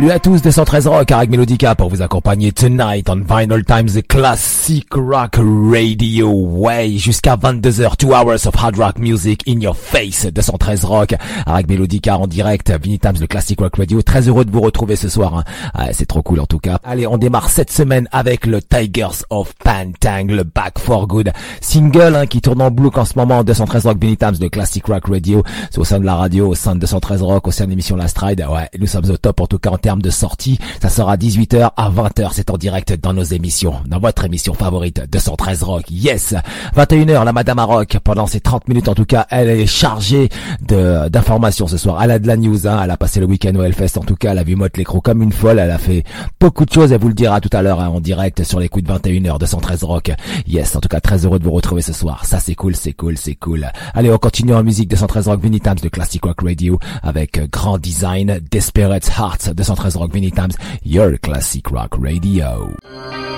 Salut à tous de 113 Rock avec Melodica pour vous accompagner tonight on Vinyl Times the Classic Rock Radio. Way jusqu'à 22h, 2 hours of hard rock music in your face de 113 Rock avec Melodica en direct, Vinyl Times the Classic Rock Radio. Très heureux de vous retrouver ce soir. Hein. Ah, c'est trop cool en tout cas. Allez, on démarre cette semaine avec le Tigers of Pantang, le Back for Good single hein, qui tourne en boucle en ce moment 213 Rock Vinyl Times de Classic Rock Radio. C'est au sein de la radio, au sein de 213 Rock, au sein de l'émission Last Ride. Ouais, nous sommes au top en tout cas en termes de sortie. Ça sera 18h à 20h. C'est en direct dans nos émissions, dans votre émission favorite 213 Rock. Yes 21h, la Madame Rock. Pendant ces 30 minutes en tout cas, elle est chargée de d'informations ce soir. Elle a de la news. Hein. Elle a passé le week-end au Hellfest en tout cas. Elle a vu Motte l'écro comme une folle. Elle a fait beaucoup de choses. Elle vous le dira tout à l'heure hein, en direct sur les coups de 21h 213 Rock. Yes, en tout cas très heureux de vous retrouver ce soir. Ça c'est cool, c'est cool, c'est cool. Allez, on continue en musique 213 Rock Vinny Times de Classic Rock Radio avec Grand Design, Desperate Hearts 213 Rock Vinny Times, your Classic Rock Radio.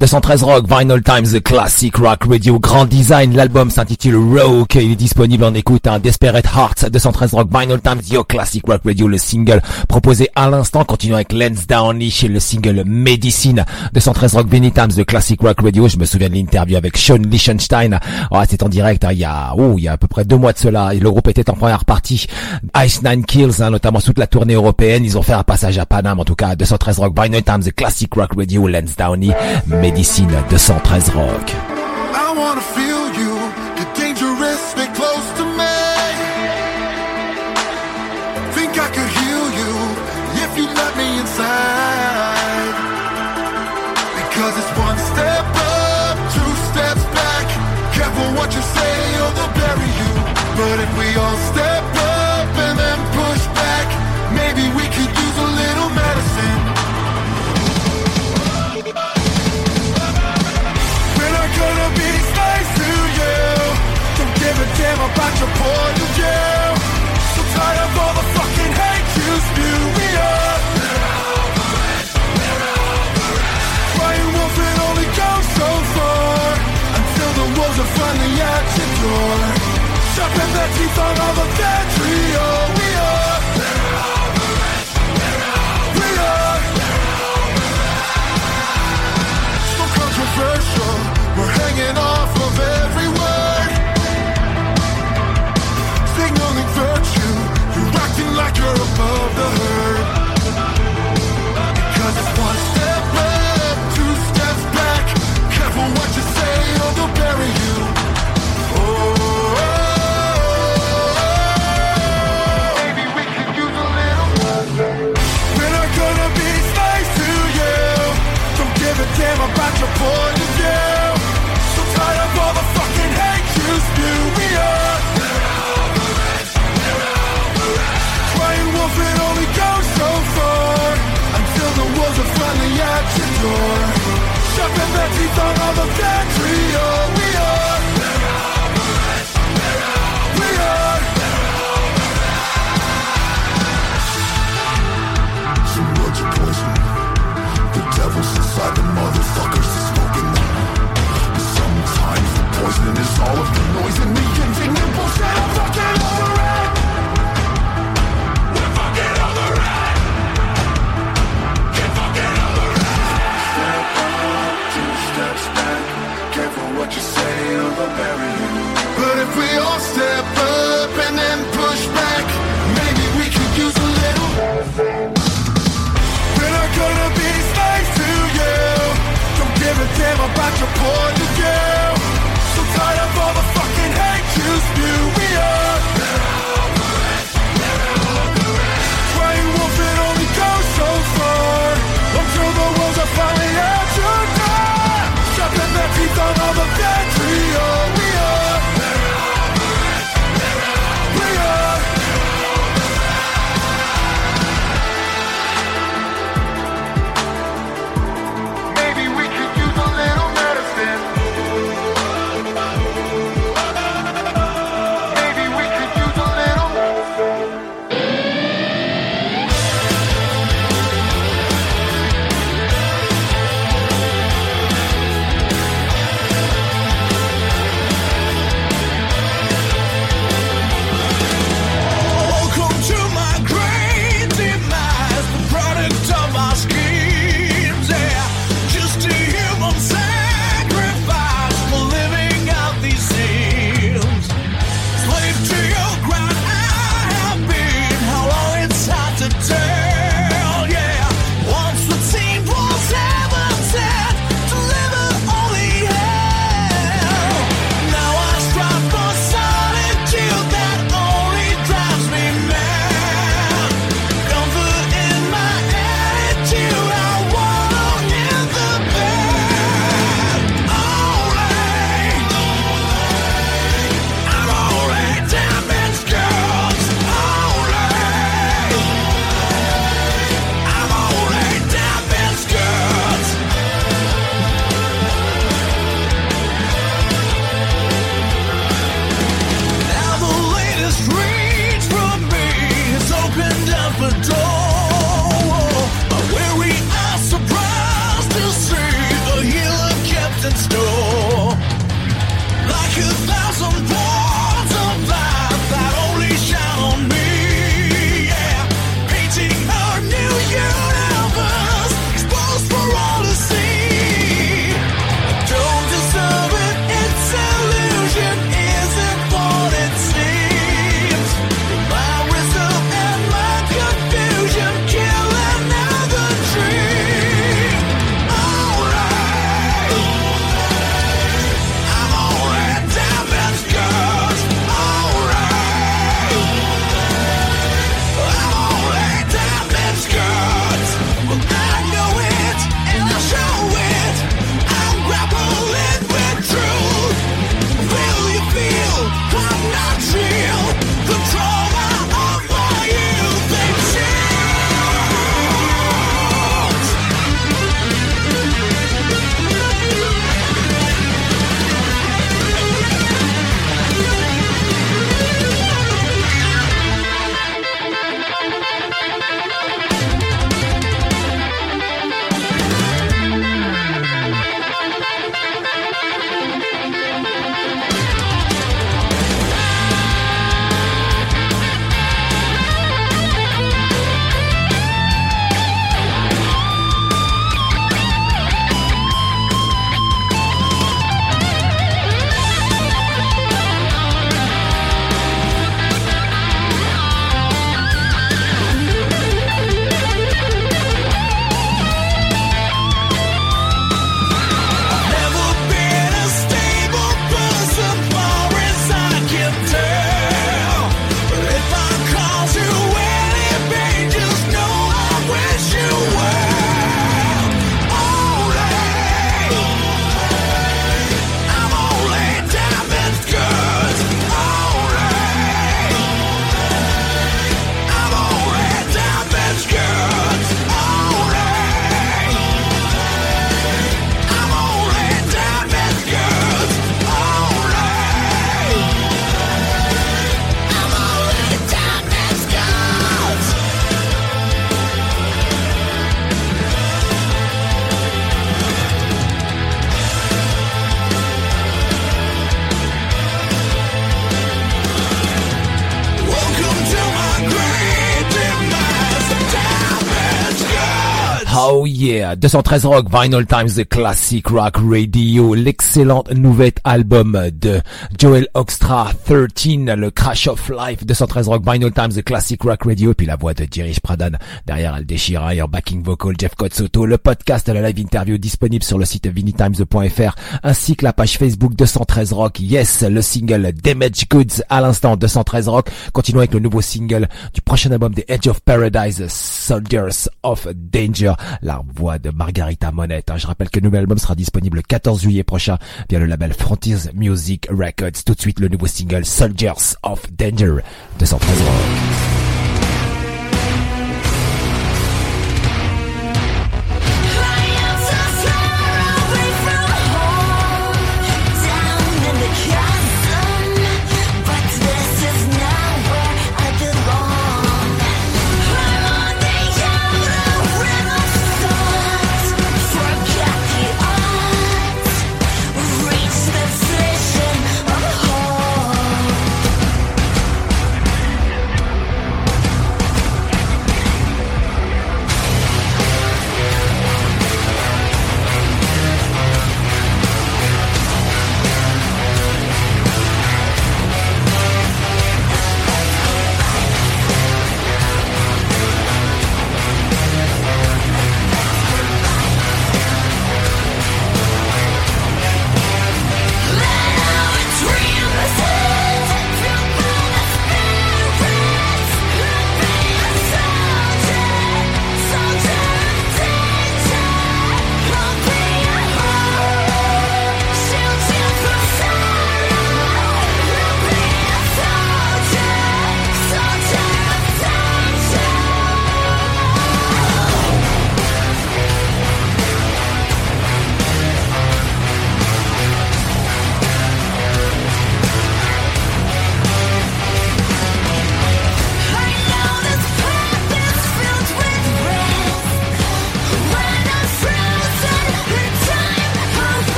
213 Rock, Vinyl Times, The Classic Rock Radio, Grand Design, l'album s'intitule Rock, il est disponible en écoute, un Desperate Hearts, 213 Rock, Vinyl Times, Yo Classic Rock Radio, le single proposé à l'instant, continuons avec Lens Downey chez le single Medicine, 213 Rock, Benny Times, The Classic Rock Radio, je me souviens de l'interview avec Sean Lichtenstein, oh, c'est en direct, hein, il y a, oh, il y a à peu près deux mois de cela, le groupe était en première partie, Ice Nine Kills, hein, notamment toute la tournée européenne, ils ont fait un passage à Paname, en tout cas, 213 Rock, Vinyl Times, The Classic Rock Radio, Lens Downey, Médecine 213 Rock. I wanna feel you, you're dangerous, stay close to me. Think I could heal you if you let me inside. Because it's one step up, two steps back. Careful what you say or they'll bury you. But if we all your point of view. So tired of all the fucking hate you spew. We are. Crying wolf, it only goes so far until the wolves are finally at your door. Sharpen their teeth on all of that at your door. Sharpen their teeth on all of that trio. We are. About your point 213 Rock, Vinyl Times, The Classic Rock Radio, l'excellent nouvel album de Joel Oxtra, 13, le Crash of Life, 213 Rock, Vinyl Times, The Classic Rock Radio, puis la voix de Jirish Pradhan derrière Al backing vocal Jeff Kotsoto, le podcast la live interview disponible sur le site vinnytimes.fr, ainsi que la page Facebook 213 Rock, yes, le single Damage Goods à l'instant, 213 Rock, continuons avec le nouveau single du prochain album The Edge of Paradise, Soldiers of Danger, la voix de Margarita Monette. Hein. Je rappelle que le nouvel album sera disponible le 14 juillet prochain via le label Frontiers Music Records. Tout de suite, le nouveau single Soldiers of Danger de 113 Rock.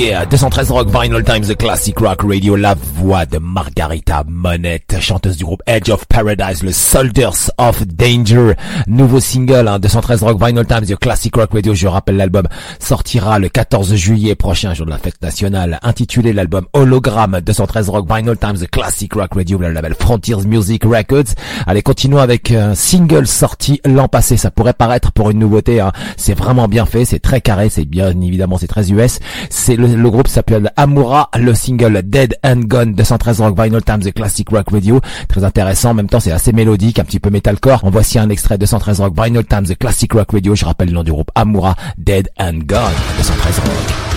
Yeah, 213 Rock Vinyl Times, The Classic Rock Radio, la voix de Margarita Monette, chanteuse du groupe Edge of Paradise, le Soldiers of Danger, nouveau single, hein, 213 Rock Vinyl Times, The Classic Rock Radio, je rappelle l'album, sortira le 14 juillet prochain, jour de la fête nationale, intitulé l'album Hologramme, 213 Rock Vinyl Times, The Classic Rock Radio, le label Frontiers Music Records. Allez, continuons avec un single sorti l'an passé, ça pourrait paraître pour une nouveauté, hein. c'est vraiment bien fait, c'est très carré, c'est bien évidemment, c'est très US, c'est le, groupe s'appelle Amura, le single Dead and Gone 213 Rock Vinyl Times The Classic Rock Radio. Très intéressant, en même temps c'est assez mélodique, un petit peu metalcore. En voici un extrait 213 Rock Vinyl Times The Classic Rock Radio. Je rappelle le nom du groupe Amura, Dead and Gone 213 Rock.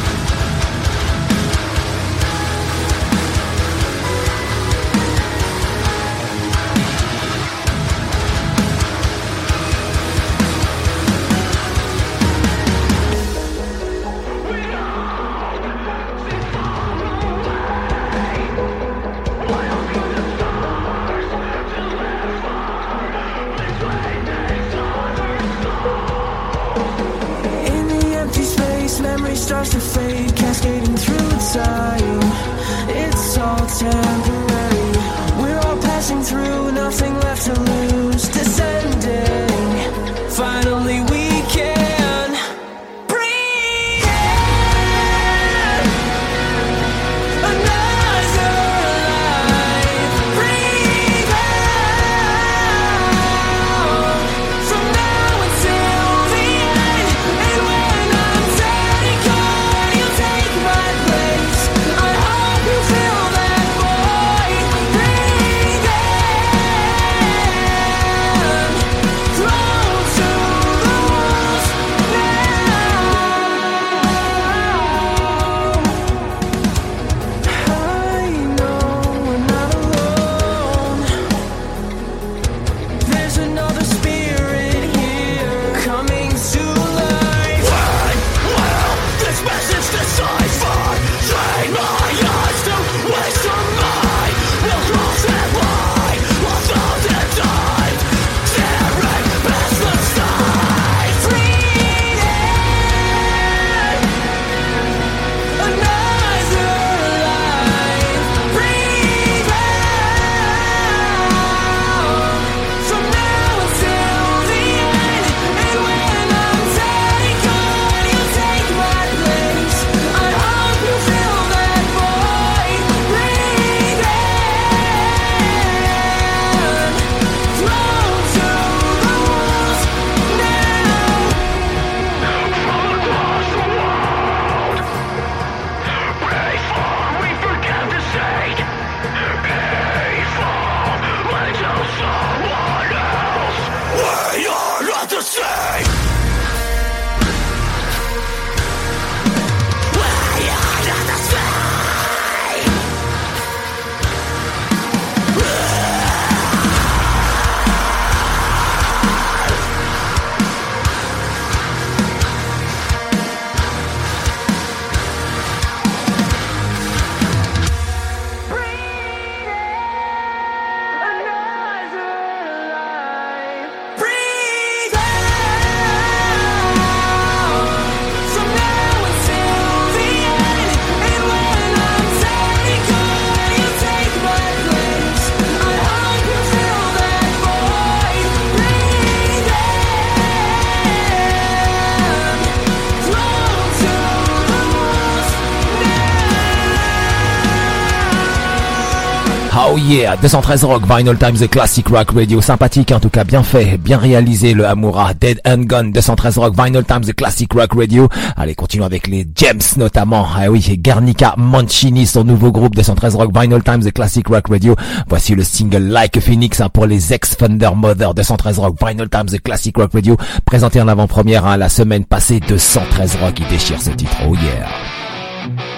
Yeah, 213 Rock, Vinyl Times, The Classic Rock Radio, sympathique en tout cas, bien fait, bien réalisé le Amura, Dead and Gun, 213 Rock, Vinyl Times, The Classic Rock Radio. Allez, continuons avec les Gems notamment, ah oui, Garnica Mancini, son nouveau groupe, 213 Rock, Vinyl Times, The Classic Rock Radio. Voici le single Like Phoenix hein, pour les ex-Thunder Mother, 213 Rock, Vinyl Times, The Classic Rock Radio, présenté en avant-première hein, la semaine passée, 213 Rock, qui déchire ce titre, oh yeah.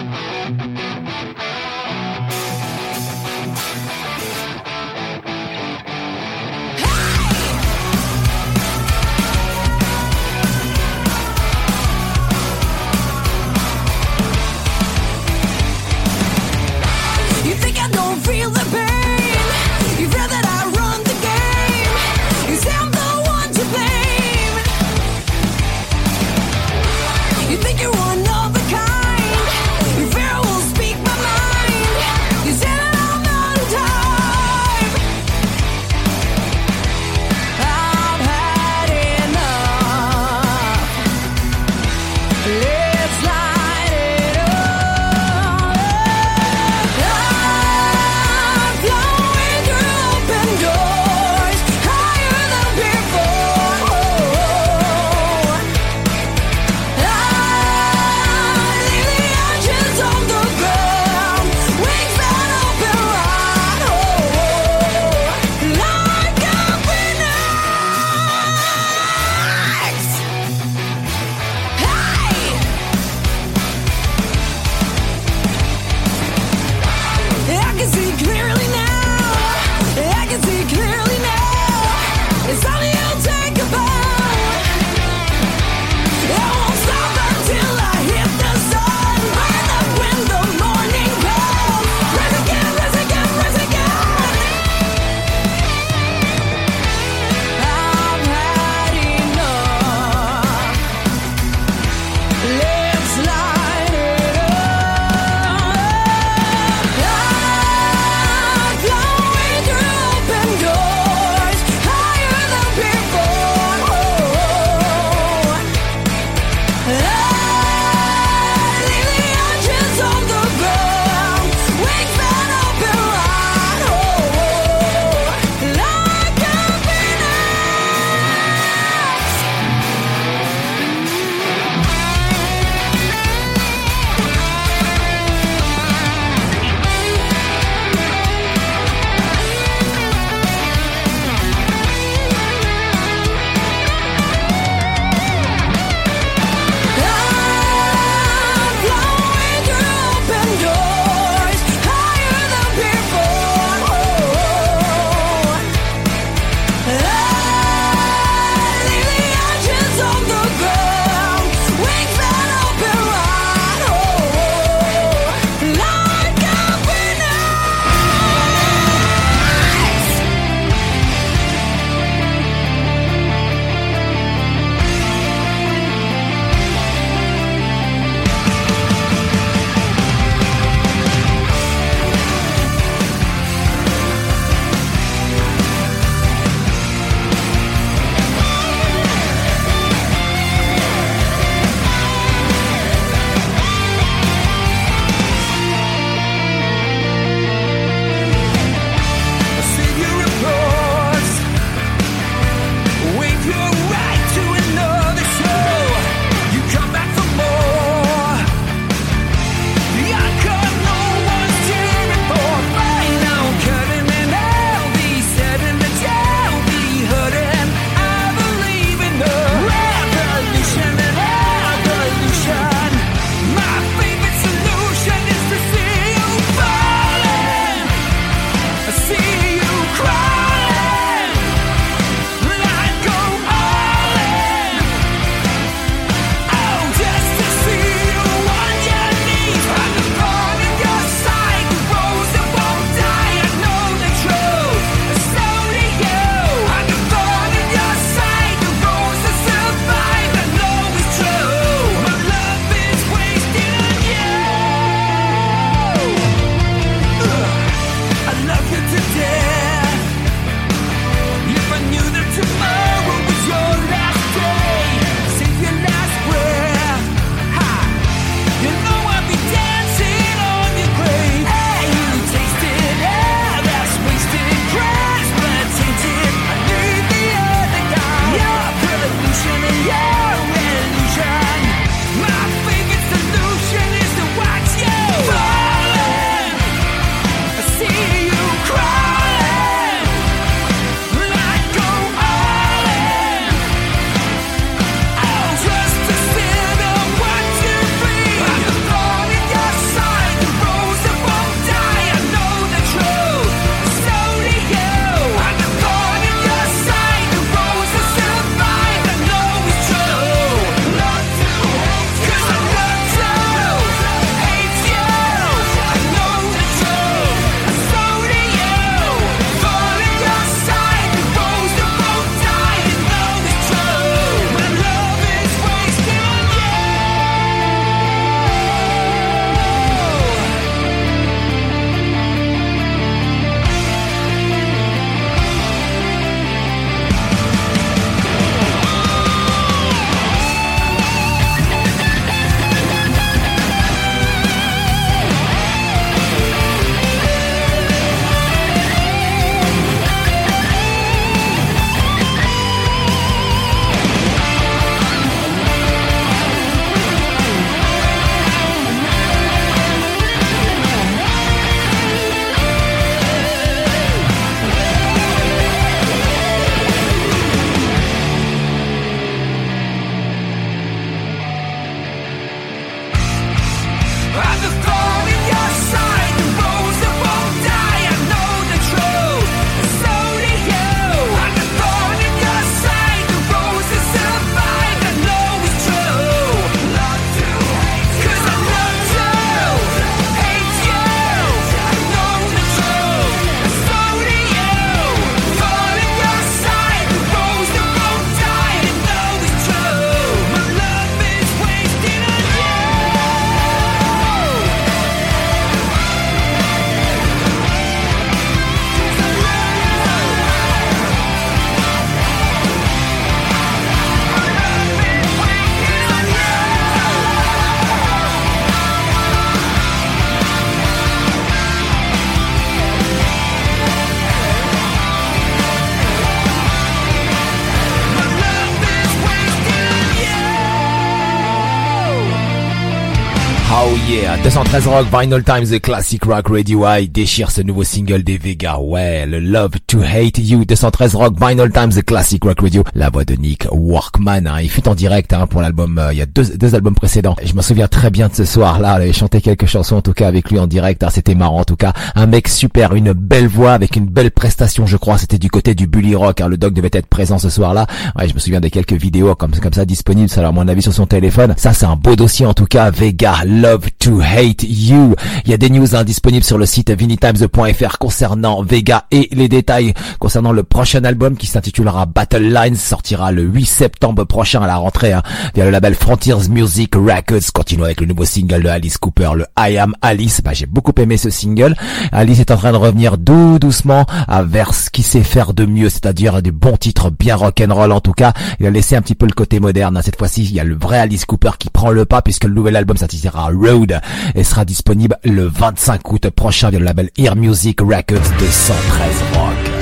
213 Rock, Vinyl Times, The Classic Rock Radio I déchire ce nouveau single des Vega. Ouais, le Love to Hate You, 213 Rock, Vinyl Times, The Classic Rock Radio. La voix de Nick Workman, hein. il fut en direct hein, pour l'album, euh, il y a deux, deux albums précédents. Je me souviens très bien de ce soir-là, il chanté quelques chansons en tout cas avec lui en direct, hein. c'était marrant en tout cas. Un mec super, une belle voix avec une belle prestation je crois, c'était du côté du Bully Rock, le doc devait être présent ce soir-là. Ouais, je me souviens des quelques vidéos comme, comme ça disponibles, ça à mon avis sur son téléphone. Ça c'est un beau dossier en tout cas, Vega, Love to Hate You. Il y a des news indisponibles sur le site vinitimes.fr concernant Vega et les détails concernant le prochain album qui s'intitulera Battle Lines sortira le 8 septembre prochain à la rentrée hein, via le label Frontiers Music Records. Continue avec le nouveau single de Alice Cooper, le I Am Alice. Bah, j'ai beaucoup aimé ce single. Alice est en train de revenir doucement vers ce qu'il sait faire de mieux, c'est-à-dire des bons titres bien rock'n'roll en tout cas. Il a laissé un petit peu le côté moderne. Hein. Cette fois-ci, il y a le vrai Alice Cooper qui prend le pas puisque le nouvel album s'intitulera Road et sera disponible le 25 août prochain via le label Ear Music Records de 113 Rock.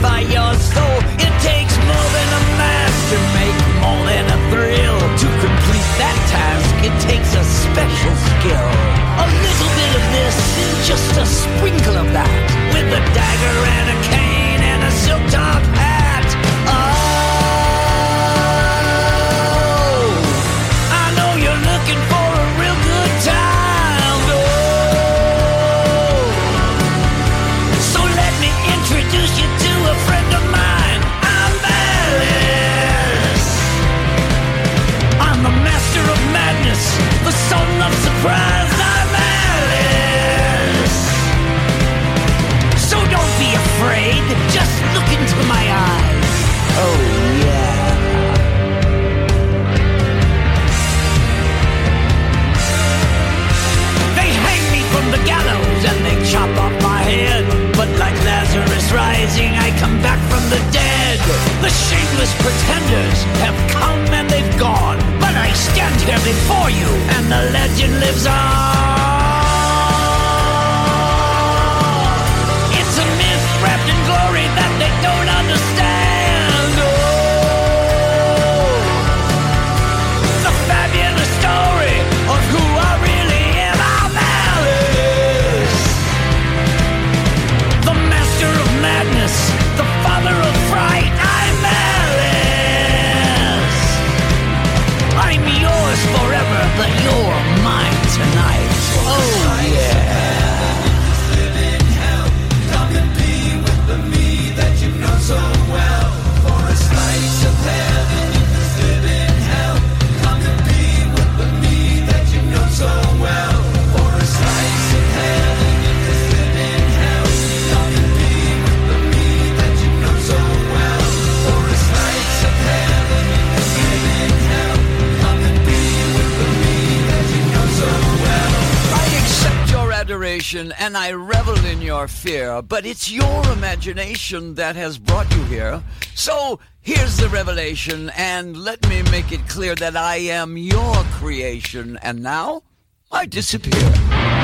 satisfy your soul. It takes more than a mask to make more than a thrill. To complete that task, it takes a special skill. A little bit of this, just Just look into my eyes. Oh. And I revel in your fear, but it's your imagination that has brought you here. So here's the revelation, and let me make it clear that I am your creation, and now I disappear.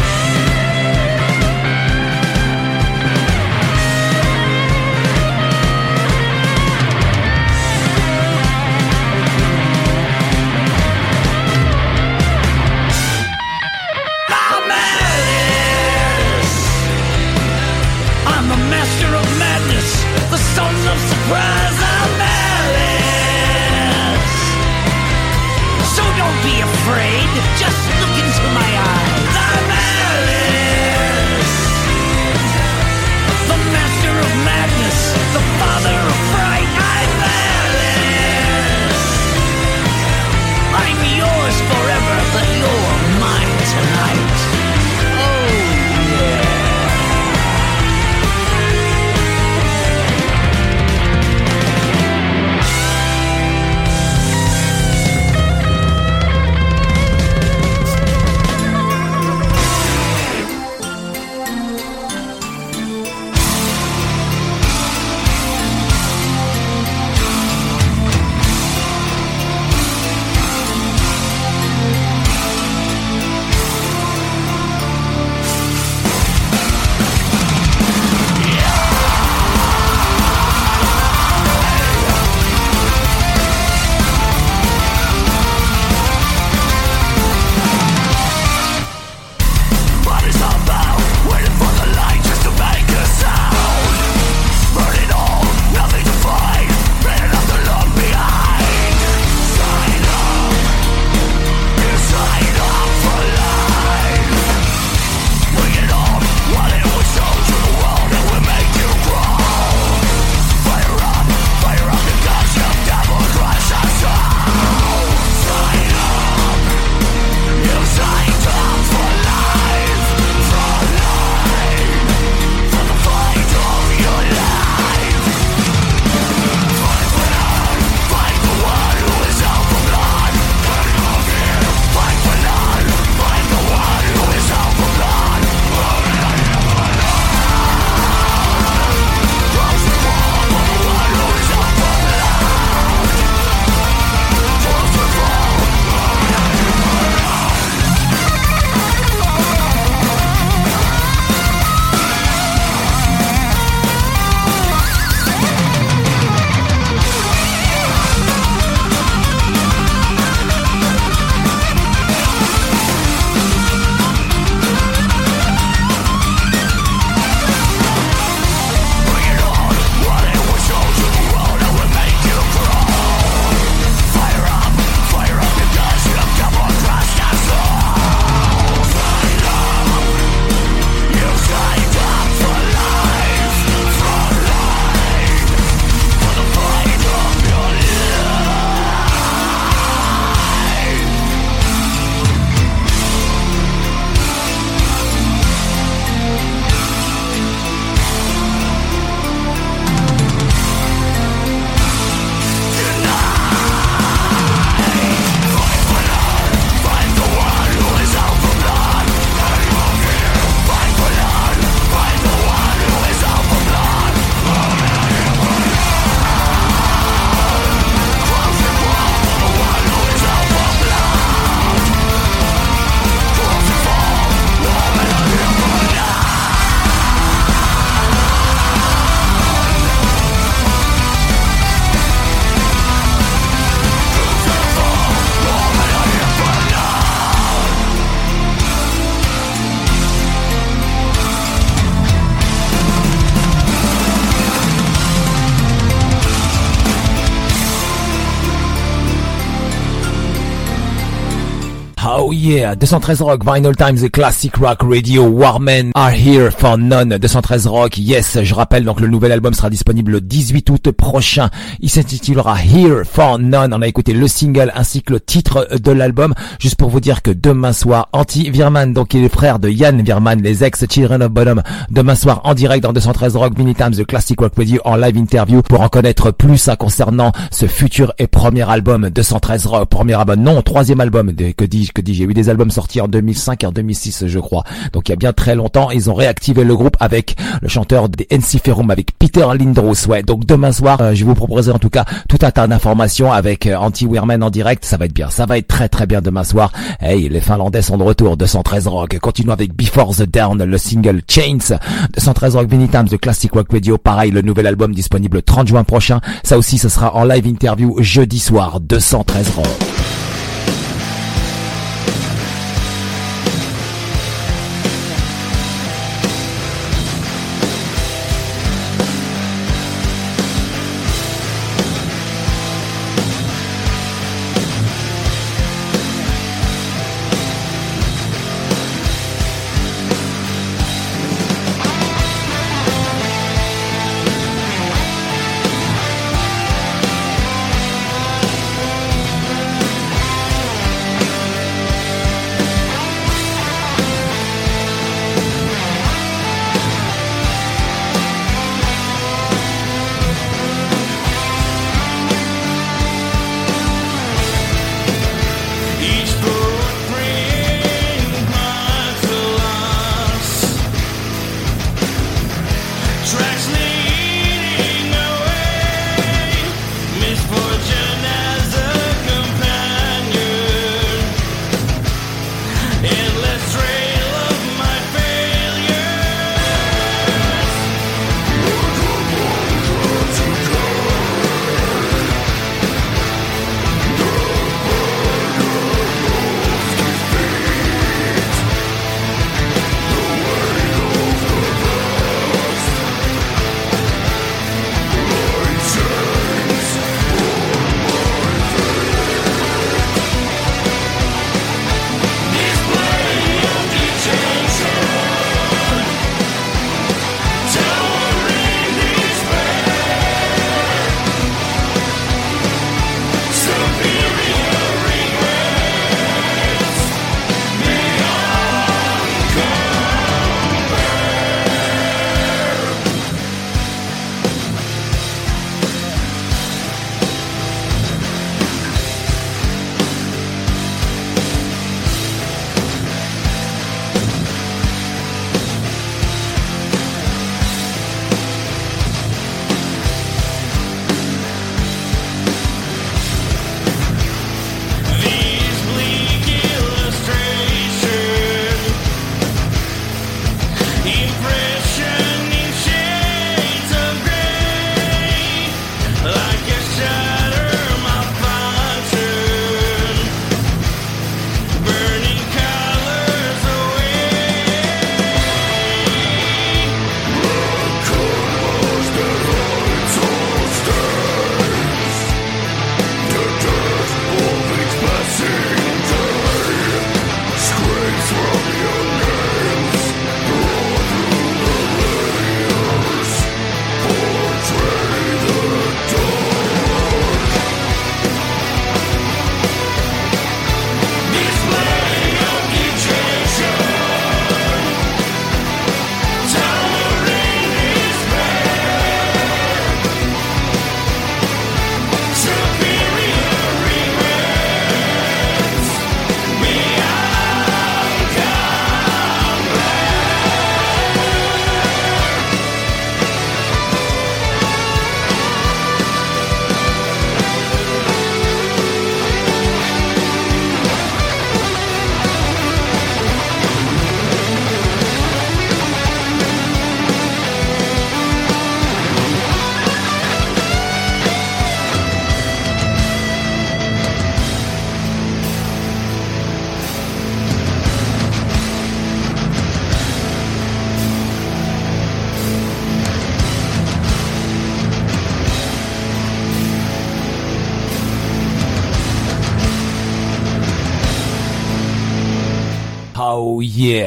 Yeah, 213 Rock, Vinyl Times, Classic Rock Radio, Warmen are here for none. 213 Rock, yes, je rappelle donc le nouvel album sera disponible le 18 août prochain. Il s'intitulera Here for None. On a écouté le single ainsi que le titre de l'album. Juste pour vous dire que demain soir, Anti Virman, donc il est frère de Yann Virman, les ex Children of Bottom, demain soir en direct dans 213 Rock, Mini Times, The Classic Rock Radio en live interview pour en connaître plus concernant ce futur et premier album 213 Rock, premier album, non, troisième album, que dis-je, que dis-je, des albums sortis en 2005 et en 2006 je crois, donc il y a bien très longtemps, ils ont réactivé le groupe avec le chanteur des NC avec Peter Lindros, ouais, donc demain soir, euh, je vous proposer en tout cas tout un tas d'informations avec euh, Anti Weirman en direct, ça va être bien, ça va être très très bien demain soir, hey, les Finlandais sont de retour, 213 Rock, continuons avec Before the Down, le single Chains, 213 Rock Mini Times, The Classic Rock Radio, pareil, le nouvel album disponible 30 juin prochain, ça aussi ce sera en live interview jeudi soir, 213 Rock.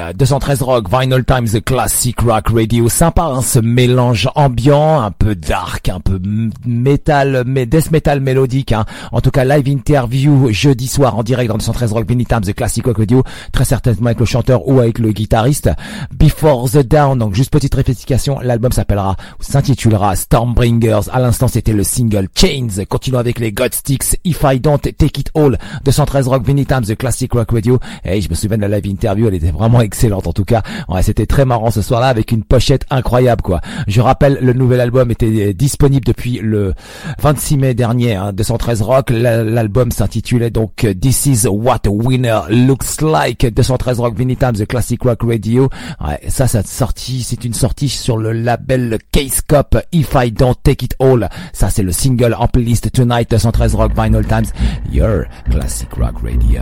Yeah, 213 Rock, Vinyl Times, The Classic Rock Radio. Sympa hein, ce mélange ambiant, un peu dark, un peu metal, mais death metal mélodique. Hein. En tout cas, live interview jeudi soir en direct dans 213 Rock, Vinyl Times, The Classic Rock Radio. Très certainement avec le chanteur ou avec le guitariste. Before the Down, donc juste petite réplication, l'album s'appellera, s'intitulera Stormbringers. À l'instant, c'était le single Chains. Continuons avec les Godsticks, If I Don't Take It All, 213 Rock, Vinyl Times, The Classic Rock Radio. Et je me souviens de la live interview, elle était vraiment excellente en tout cas. Ouais, c'était très marrant ce soir-là avec une pochette incroyable quoi. Je rappelle, le nouvel album était disponible depuis le 26 mai dernier, hein, 213 Rock. L'album s'intitulait donc This is what a winner looks like. 213 Rock Vinny Times, The Classic Rock Radio. Ouais, ça, ça sorti, c'est une sortie sur le label Case Cop. If I Don't Take It All. Ça, c'est le single en playlist Tonight, 213 Rock Vinyl Times, Your Classic Rock Radio.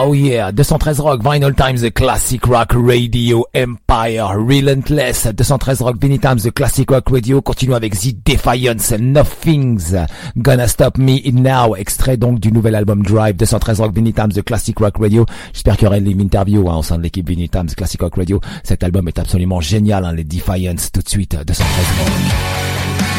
Oh yeah, 213 Rock, Vinyl Times, The Classic Rock Radio, Empire, Relentless, 213 Rock, Vinyl Times, The Classic Rock Radio, continue avec The Defiance, Nothing's Gonna Stop Me Now, extrait donc du nouvel album Drive, 213 Rock, Vinyl Times, The Classic Rock Radio. J'espère qu'il y aura une interview hein, au sein de l'équipe Vinyl Times, Classic Rock Radio. Cet album est absolument génial, hein, les Defiance, tout de suite, 213 Rock.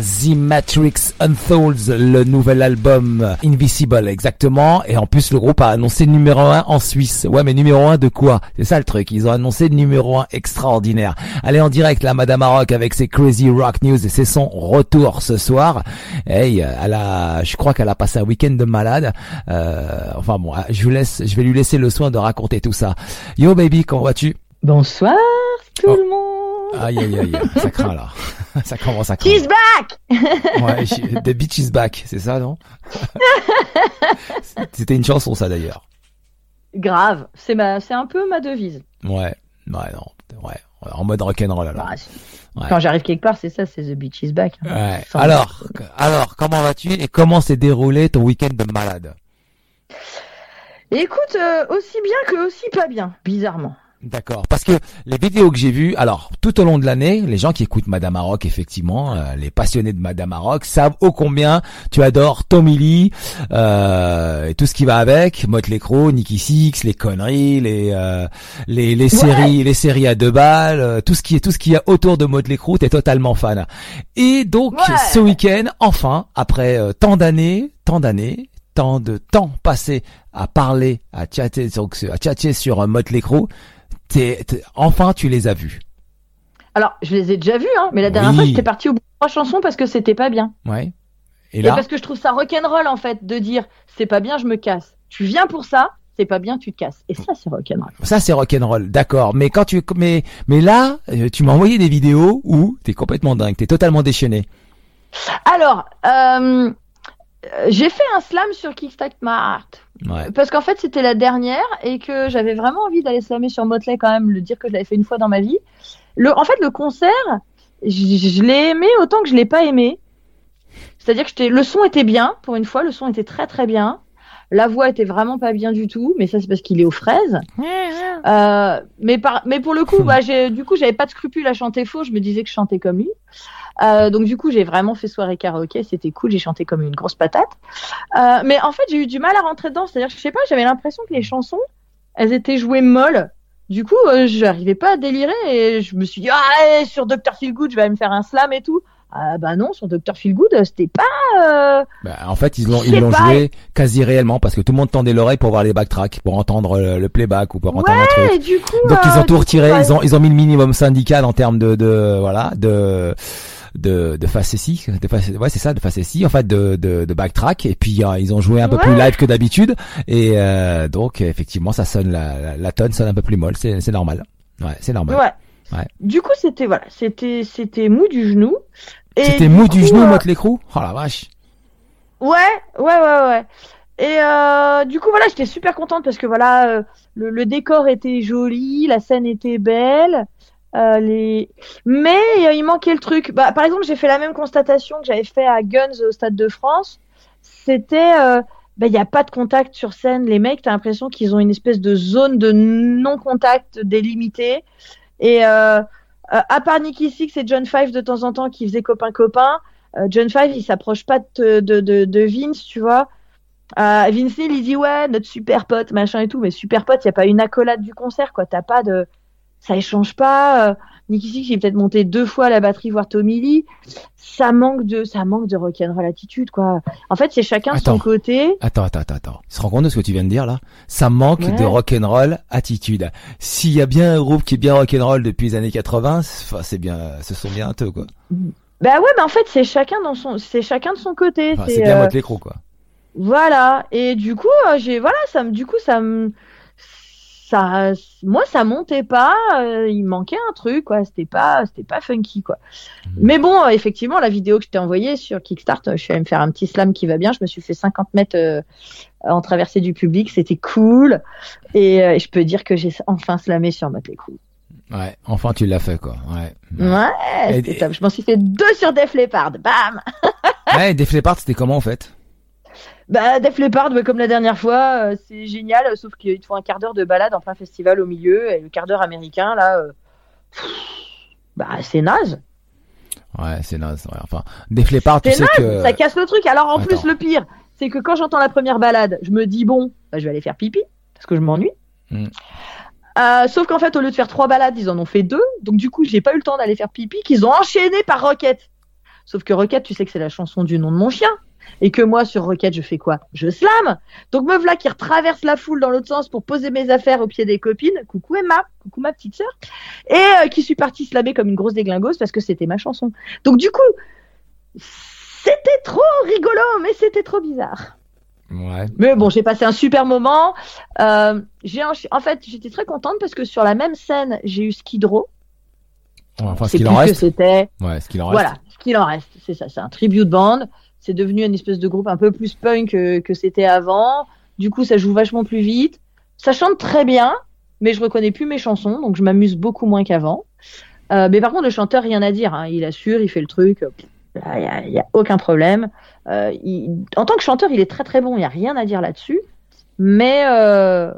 The Matrix Unfolds, le nouvel album Invisible exactement. Et en plus le groupe a annoncé numéro 1 en Suisse. Ouais mais numéro 1 de quoi? C'est ça le truc, ils ont annoncé numéro 1 extraordinaire. Allez en direct là Madame Maroc avec ses Crazy Rock News et c'est son retour ce soir. Hey, elle a, je crois qu'elle a passé un week-end de malade. Euh, enfin bon, je vous laisse, je vais lui laisser le soin de raconter tout ça. Yo baby, comment vas-tu? Bonsoir tout Oh. le monde. Aïe aïe aïe, ça craint là. ça commence à craindre. She's back. Ouais, The Beach is back, c'est ça, non? C'était une chanson, ça d'ailleurs. Grave, c'est ma, un peu ma devise. Ouais, ouais, non, ouais, en mode rock'n'roll alors. Ouais. Quand j'arrive quelque part, c'est ça, c'est The Beach is back. hein. Ouais. Alors, alors, comment vas-tu et comment s'est déroulé ton week-end de malade? Écoute, euh, aussi bien que aussi pas bien, bizarrement. D'accord. Parce que les vidéos que j'ai vues, alors tout au long de l'année, les gens qui écoutent Madame Maroc, effectivement, euh, les passionnés de Madame Maroc, savent ô combien tu adores Tommy Lee euh, et tout ce qui va avec, Motley Crue, Nicky Six, les conneries, les euh, les, les séries, les séries à deux balles, euh, tout ce qui est tout ce qu'il y a autour de Motley Crue, t'es totalement fan. Et donc Ouais. ce week-end, enfin, après euh, tant d'années, tant d'années, tant de temps passé à parler, à chatter, à chatter sur euh, Motley Crue, enfin tu les as vus. Alors, je les ai déjà vus, hein, mais la dernière Oui. fois, j'étais partie au bout de trois chansons parce que c'était pas bien. Ouais. Et Et, là, parce que je trouve ça rock'n'roll, en fait, de dire c'est pas bien, je me casse. Tu viens pour ça, c'est pas bien, tu te casses. Et ça, c'est rock'n'roll. ça c'est rock'n'roll, d'accord. Mais quand tu, mais, mais là, euh, tu m'as envoyé des vidéos où t'es complètement dingue, t'es totalement déchaîné. Alors, euh, euh, j'ai fait un slam sur Kickstart My Heart. Ouais. Parce qu'en fait, c'était la dernière et que j'avais vraiment envie d'aller slammer sur Motley quand même, le dire que je l'avais fait une fois dans ma vie. Le, en fait, le concert, je, je l'ai aimé autant que je l'ai pas aimé. C'est-à-dire que le son était bien, pour une fois, le son était très très bien. La voix était vraiment pas bien du tout, mais ça c'est parce qu'il est aux fraises. Euh, mais, par, mais pour le coup, bah, du coup, j'avais pas de scrupule à chanter faux. Je me disais que je chantais comme lui. Euh, donc du coup, j'ai vraiment fait soirée karaoké. C'était cool. J'ai chanté comme une grosse patate. Euh, mais en fait, j'ai eu du mal à rentrer dedans. C'est-à-dire, je sais pas, j'avais l'impression que les chansons, elles étaient jouées molles. Du coup, euh, je n'arrivais pas à délirer et je me suis dit, ah, sur Dr. Feelgood, je vais aller me faire un slam et tout. Ah bah non, sur Dr. Feelgood, euh, c'était pas. euh, Bah, en fait, ils l'ont, ils l'ont joué quasi réellement parce que tout le monde tendait l'oreille pour voir les backtracks, pour entendre le, le playback ou pour entendre un truc. Du coup. Donc ils euh, ont tout du retiré, coup, ouais. ils ont ils ont mis le minimum syndical en termes de de voilà de de de facétie, de face, ouais c'est ça, de facétie, en fait de de, de backtrack et puis euh, ils ont joué un peu Ouais. plus live que d'habitude et euh, donc effectivement ça sonne la, la la tonne sonne un peu plus molle, c'est c'est normal. Ouais, c'est normal. Ouais. Ouais. Du coup, c'était voilà, c'était c'était mou du genou. Et C'était mou du genou, euh, Motley Crue? Oh la vache. Ouais, ouais, ouais, ouais. Et euh, du coup, voilà, j'étais super contente parce que voilà, le, le décor était joli, la scène était belle. Euh. Mais euh, il manquait le truc. Bah, par exemple, j'ai fait la même constatation que j'avais fait à Guns au Stade de France. C'était, euh, bah, il n'y a pas de contact sur scène. Les mecs, t'as l'impression qu'ils ont une espèce de zone de non-contact délimitée. Et euh, euh, à part Nicky Six et John Five de temps en temps qui faisaient copain-copain, euh, John Five, il s'approche pas de, Vince, tu vois. Euh, Vince il dit ouais, notre super pote, machin et tout, mais super pote, il y a pas une accolade du concert, quoi. T'as pas de, ça échange pas. Euh, Nicky Six, est peut-être monté deux fois la batterie voir Tommy Lee. Ça manque de, ça manque de rock'n'roll attitude, quoi. En fait, c'est chacun de son Attends. côté. Attends, attends, attends, attends. Tu te rends compte de ce que tu viens de dire là? Ça manque Ouais. de rock'n'roll attitude. S'il y a bien un groupe qui est bien rock'n'roll depuis les années 80, c'est- enfin, c'est bien, ce sont bien eux quoi. Bah ouais, mais en fait, c'est chacun dans son, c'est chacun de son côté. Enfin, c'est c'est bien euh, Motley Crue quoi. Voilà. Et du coup, euh, j'ai voilà, ça me du coup ça me ça moi ça montait pas, euh, il manquait un truc quoi, c'était pas c'était pas funky quoi. Mhm. Mais bon, euh, effectivement, la vidéo que je t'ai envoyée sur Kickstart, euh, je suis allée me faire un petit slam qui va bien, je me suis fait 50 mètres en traversée du public, c'était cool et je peux dire que j'ai enfin slamé sur Crue. Ouais, enfin tu l'as fait quoi. Ouais. Ouais, c'était et- top. Je m'en suis fait deux sur Def Leppard, bam. Ouais, Def Leppard, c'était comment en fait? Bah, Def Leppard, bah, comme la dernière fois, euh, c'est génial, euh, sauf qu'ils te font un quart d'heure de balade en plein festival au milieu, et le quart d'heure américain, là, euh, pff, bah, c'est naze. Ouais, c'est naze. Ouais, enfin, Def Leppard, tu sais que. Ça casse le truc. Alors, en Attends. plus, le pire, c'est que quand j'entends la première balade, je me dis, bon, bah, je vais aller faire pipi, parce que je m'ennuie. Euh, sauf qu'en fait, au lieu de faire trois balades, ils en ont fait deux. Donc, du coup, j'ai pas eu le temps d'aller faire pipi, qu'ils ont enchaîné par Rocket. Sauf que Rocket, tu sais que c'est la chanson du nom de mon chien. Et que moi, sur Rocket, je fais quoi? Je slam Donc me voilà qui retraverse la foule dans l'autre sens pour poser mes affaires au pied des copines. Coucou Emma, coucou ma petite sœur. Et euh, qui suis partie slammer comme une grosse déglingose parce que c'était ma chanson. Donc du coup, c'était trop rigolo, mais c'était trop bizarre. Ouais. Mais bon, j'ai passé un super moment. Euh, j'ai en... en fait, j'étais très contente parce que sur la même scène, j'ai eu Skid Row. Enfin, ce qu'il en que reste. c'était. Ouais, ce qu'il en reste. Voilà, ce qu'il en reste, c'est ça. C'est un tribute band. C'est devenu une espèce de groupe un peu plus punk que, que c'était avant. Du coup, ça joue vachement plus vite. Ça chante très bien, mais je reconnais plus mes chansons, donc je m'amuse beaucoup moins qu'avant. Euh, mais par contre, le chanteur, rien à dire. hein. Il assure, il fait le truc. Il n'y a, a aucun problème. Euh, il- en tant que chanteur, il est très très bon. Il n'y a rien à dire là-dessus. Mais euh,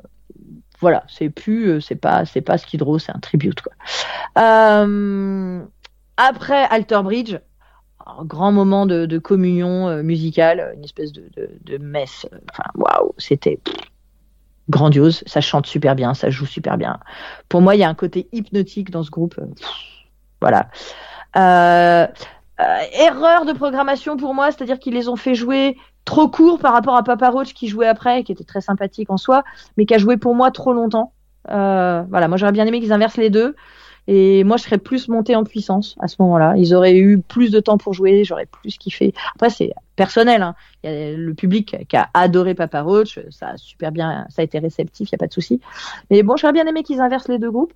voilà, c'est plus, euh, c'est pas, c'est pas Skid Row, c'est un tribute quoi. Euh, après Alter Bridge, un grand moment de, communion euh, musicale, une espèce de, messe. Enfin, waouh, c'était grandiose. Ça chante super bien, ça joue super bien. Pour moi, il y a un côté hypnotique dans ce groupe. euh, voilà. Euh, erreur de programmation pour moi, c'est-à-dire qu'ils les ont fait jouer trop court par rapport à Papa Roach qui jouait après, qui était très sympathique en soi, mais qui a joué pour moi trop longtemps. Voilà, moi j'aurais bien aimé qu'ils inversent les deux. Et moi, je serais plus montée en puissance à ce moment-là. Ils auraient eu plus de temps pour jouer, j'aurais plus kiffé. Après, c'est personnel. Hein. Il y a le public qui a adoré Papa Roach, ça a super bien, ça a été réceptif, il y a pas de souci. Mais bon, j'aurais bien aimé qu'ils inversent les deux groupes.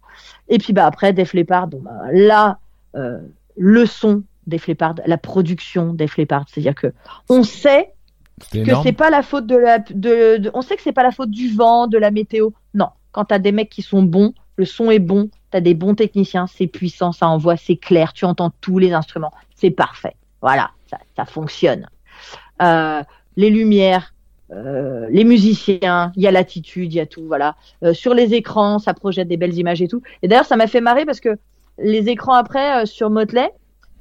Et puis bah après, Def Leppard, bon, bah, là, euh, le son Def Leppard, la production Def Leppard, c'est-à-dire que on sait que c'est pas la faute de la de, de- on sait que c'est pas la faute du vent, de la météo. Non, quand t'as des mecs qui sont bons, le son est bon, t'as des bons techniciens, c'est puissant, ça envoie, c'est clair, tu entends tous les instruments, c'est parfait. Voilà, ça, fonctionne. Euh, les lumières, euh, les musiciens, il y a l'attitude, il y a tout, voilà. Euh, sur les écrans, ça projette des belles images et tout. Et d'ailleurs, ça m'a fait marrer parce que les écrans après sur Motley,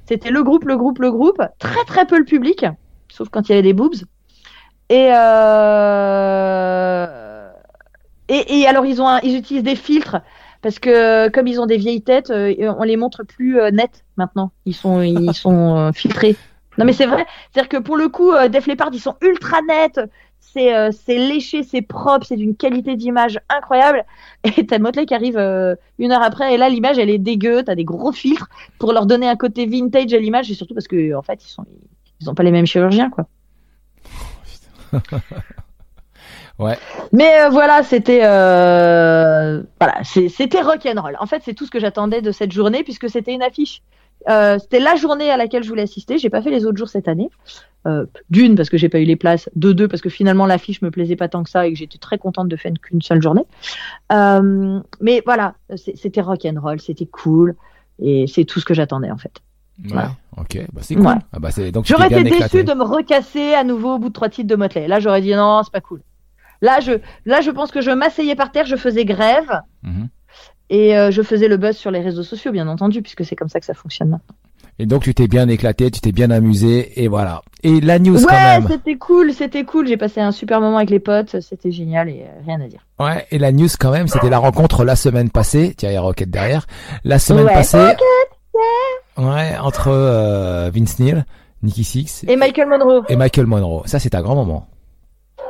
c'était le groupe, le groupe, le groupe, très très peu le public, sauf quand il y avait des boobs. Et, et, alors ils ont ils utilisent des filtres parce que comme ils ont des vieilles têtes, euh, on les montre plus euh, nettes maintenant. Ils sont ils sont euh, filtrés. Non mais c'est vrai, c'est-à-dire que pour le coup, euh, Def Leppard ils sont ultra nets. C'est euh, léché, c'est propre, c'est d'une qualité d'image incroyable. Et t'as Motley qui arrive euh, une heure après et là l'image elle est dégueu. T'as des gros filtres pour leur donner un côté vintage à l'image et surtout parce que en fait ils sont ils ont pas les mêmes chirurgiens quoi. Ouais. Mais euh, voilà, c'était euh, voilà, c'était rock'n'roll. En fait, c'est tout ce que j'attendais de cette journée puisque c'était une affiche. Euh, c'était la journée à laquelle je voulais assister. J'ai pas fait les autres jours cette année. D'une parce que j'ai pas eu les places. De deux parce que finalement l'affiche me plaisait pas tant que ça et que j'étais très contente de faire qu'une seule journée. Mais voilà, c'était rock'n'roll, c'était cool et c'est tout ce que j'attendais en fait. Ouais. Voilà. Ok. Bah c'est cool. Ouais. Ah bah donc J'aurais été déçu de me recasser à nouveau au bout de trois titres de Motley. Là, j'aurais dit non, c'est pas cool. Là, je, là, je pense que je m'asseyais par terre, je faisais grève Mhm. et euh, je faisais le buzz sur les réseaux sociaux, bien entendu, puisque c'est comme ça que ça fonctionne maintenant. Et donc tu t'es bien éclaté, tu t'es bien amusé et voilà. Et la news quand Ouais, même. c'était cool, c'était cool. J'ai passé un super moment avec les potes, c'était génial et euh, rien à dire. Ouais, et la news quand même, c'était la rencontre la semaine passée. Tiens, il y a Rocket derrière. La semaine Ouais, passée. Ouais, entre euh, Vince Neil, Nicky Six Et Michael Monroe. et Michael Monroe. Ça, c'est un grand moment.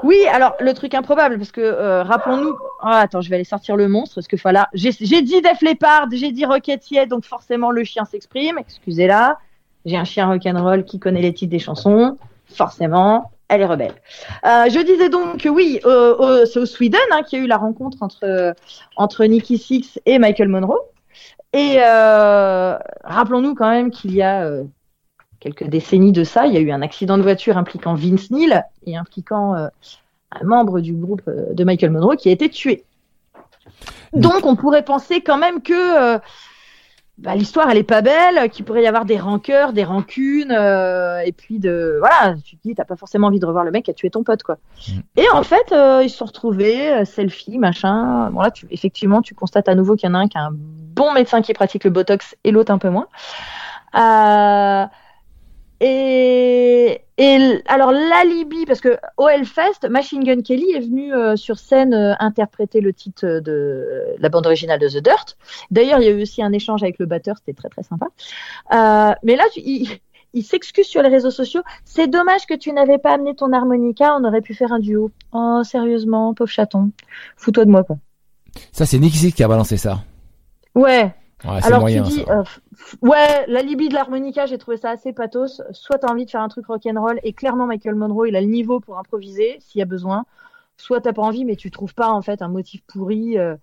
Oui, alors le truc improbable, parce que euh, rappelons-nous. Ah, attends, je vais aller sortir le monstre, parce que voilà, j'ai j'ai dit Def Leppard, j'ai dit Rocketier, donc forcément le chien s'exprime. Excusez-la, j'ai un chien rock'n'roll qui connaît les titres des chansons, forcément. Elle est rebelle. Euh, je disais donc que oui, c'est au Sweden hein, qu'il y a eu la rencontre entre entre Nicky Six et Michael Monroe. Et euh, rappelons-nous quand même qu'il y a euh, quelques décennies de ça, il y a eu un accident de voiture impliquant Vince Neil et impliquant euh, un membre du groupe euh, de Michael Monroe qui a été tué. Donc on pourrait penser quand même que euh, bah, l'histoire elle est pas belle, qu'il pourrait y avoir des rancœurs, des rancunes, euh, et puis de voilà, tu te dis t'as pas forcément envie de revoir le mec qui a tué ton pote quoi. Mm. Et en fait euh, ils se sont retrouvés, selfie machin. Bon là tu, effectivement tu constates à nouveau qu'il y en a un qui a un bon médecin qui pratique le botox et l'autre un peu moins. Euh, et, alors l'alibi, parce que au Hellfest, Machine Gun Kelly est venu euh, sur scène euh, interpréter le titre de la bande originale de The Dirt. D'ailleurs, il y a eu aussi un échange avec le batteur, c'était très très sympa. Euh, mais là, il, il s'excuse sur les réseaux sociaux. C'est dommage que tu n'avais pas amené ton harmonica, on aurait pu faire un duo. Oh, sérieusement, pauvre chaton. Fous-toi de moi, quoi. Ça, c'est Nick Six qui a balancé ça. Ouais. Ouais, Alors moyen. tu dis, euh, ouais, la Libye de l'harmonica, j'ai trouvé ça assez pathos. Soit t'as envie de faire un truc rock'n'roll et clairement Michael Monroe, il a le niveau pour improviser s'il y a besoin. Soit t'as pas envie, mais tu trouves pas en fait un motif pourri. euh,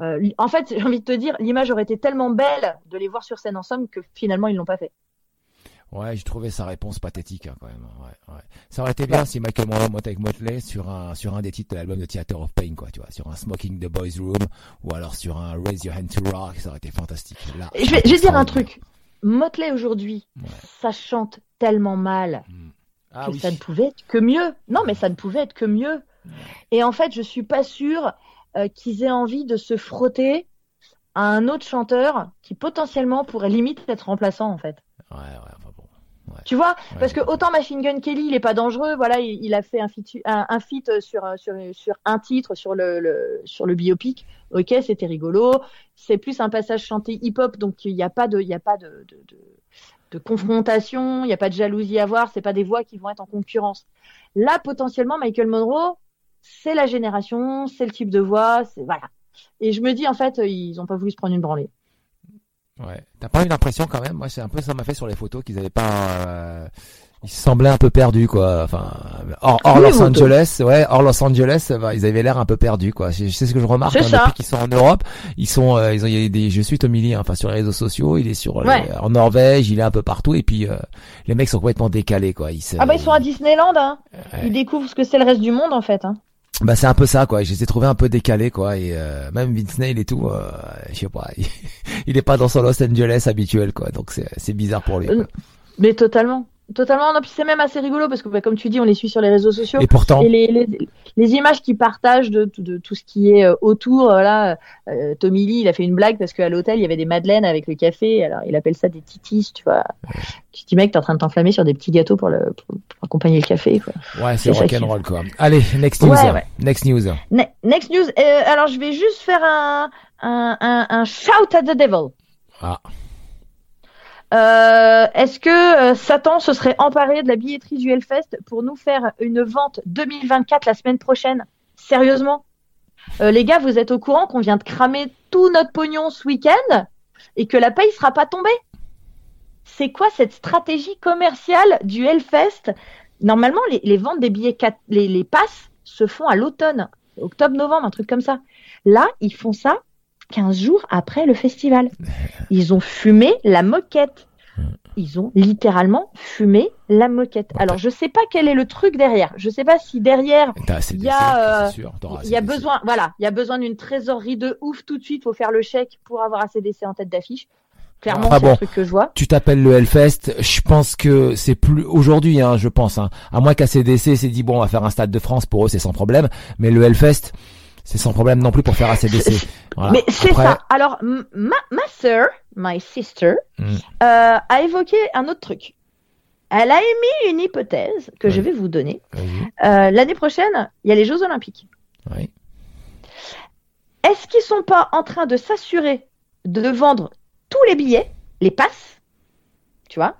euh, en fait, j'ai envie de te dire, l'image aurait été tellement belle de les voir sur scène ensemble que finalement ils l'ont pas fait. Ouais, j'ai trouvé sa réponse pathétique hein, quand même. Ouais, ouais. Ça aurait été bien si Michael Monroe montait avec Motley sur un sur un des titres de l'album de Theater of Pain, quoi, tu vois, sur un Smoking the Boys Room ou alors sur un Raise Your Hand to Rock, ça aurait été fantastique. Là, je vais, je vais dire un truc. Motley aujourd'hui, Ouais. ça chante tellement mal. Ah que oui. ça ne pouvait être que mieux. Non, mais ça ne pouvait être que mieux. Et en fait, je suis pas sûre euh, qu'ils aient envie de se frotter à un autre chanteur qui potentiellement pourrait limite être remplaçant en fait. Ouais, ouais, Tu vois, Ouais. parce que autant Machine Gun Kelly, il est pas dangereux. Voilà, il, il a fait un feat, un, un feat sur, sur sur un titre sur le, le sur le biopic. Ok, c'était rigolo. C'est plus un passage chanté hip-hop, donc il n'y a pas de il y a pas de, de, de, de confrontation, il n'y a pas de jalousie à voir. C'est pas des voix qui vont être en concurrence. Là, potentiellement, Michael Monroe, c'est la génération, c'est le type de voix, c'est voilà. Et je me dis en fait, ils ont pas voulu se prendre une branlée. Ouais. T'as pas eu l'impression quand même? Moi, c'est un peu ça m'a fait sur les photos qu'ils avaient pas. euh, Ils semblaient un peu perdus, quoi. Enfin, hors, hors Oui, Los Angeles, ouais, hors Los Angeles, bah, ils avaient l'air un peu perdus, quoi. C'est ce que je remarque hein, depuis qu'ils sont en Europe. Ils sont, euh, ils ont, il y a des. Je suis Tommy Lee, hein, enfin sur les réseaux sociaux. Il est sur euh, Ouais. en Norvège, il est un peu partout, et puis euh, les mecs sont complètement décalés, quoi. Ils Ah bah ils sont à Disneyland, hein. Ouais. Ils découvrent ce que c'est le reste du monde en fait. Hein. Bah c'est un peu ça quoi. Je les ai trouvés un peu décalés quoi. Et euh, même Vince Neil et tout, euh, je sais pas, il, est pas dans son Los Angeles habituel quoi. Donc c'est bizarre pour lui. Euh, Mais totalement. Totalement. Non, puis c'est même assez rigolo parce que, bah, comme tu dis, on les suit sur les réseaux sociaux. Et pourtant, Et les, les, les images qu'ils partagent de, de, de tout ce qui est euh, autour, voilà, euh, Tommy Lee, il a fait une blague parce qu'à l'hôtel, il y avait des madeleines avec le café. Alors, il appelle ça des titis, tu vois. Tu te dis, mec, t'es en train de t'enflammer sur des petits gâteaux pour, le, pour, pour accompagner le café, quoi. ouais, c'est rock'n'roll quoi. Allez, next news. Ouais, ouais. Next news. Ne- next news. Euh, alors, je vais juste faire un, un, un, un shout at the devil. Ah, Euh, Est-ce que euh, Satan se serait emparé de la billetterie du Hellfest pour nous faire une vente 2024 la semaine prochaine? Sérieusement? Euh, Les gars, vous êtes au courant qu'on vient de cramer tout notre pognon ce week-end et que la paye sera pas tombée? C'est quoi cette stratégie commerciale du Hellfest? Normalement, les, ventes des billets, les, les passes se font à l'automne, octobre-novembre, un truc comme ça. Là, ils font ça 15 jours après le festival. Ils ont fumé la moquette. Ils ont littéralement fumé la moquette. Alors, je sais pas quel est le truc derrière. Je sais pas si derrière, assez Il y a, euh, il y a assez d'essais. besoin, voilà, il y a besoin d'une trésorerie de ouf tout de suite. Faut faire le chèque pour avoir ACDC en tête d'affiche. Clairement, Enfin c'est bon. le truc que je vois. Tu t'appelles le Hellfest. Je pense que c'est plus aujourd'hui, hein, je pense. Hein, à moins qu'ACDC s'est dit bon, on va faire un stade de France. Pour eux, c'est sans problème. Mais le Hellfest, c'est sans problème non plus pour faire ACDC. Voilà. Mais c'est Après, ça. Alors, ma, ma sœur, my sister, Mm. euh, a évoqué un autre truc. Elle a émis une hypothèse que je vais vous donner. Euh, L'année prochaine, il y a les Jeux Olympiques. Oui. Est-ce qu'ils sont pas en train de s'assurer de vendre tous les billets, les passes? Tu vois?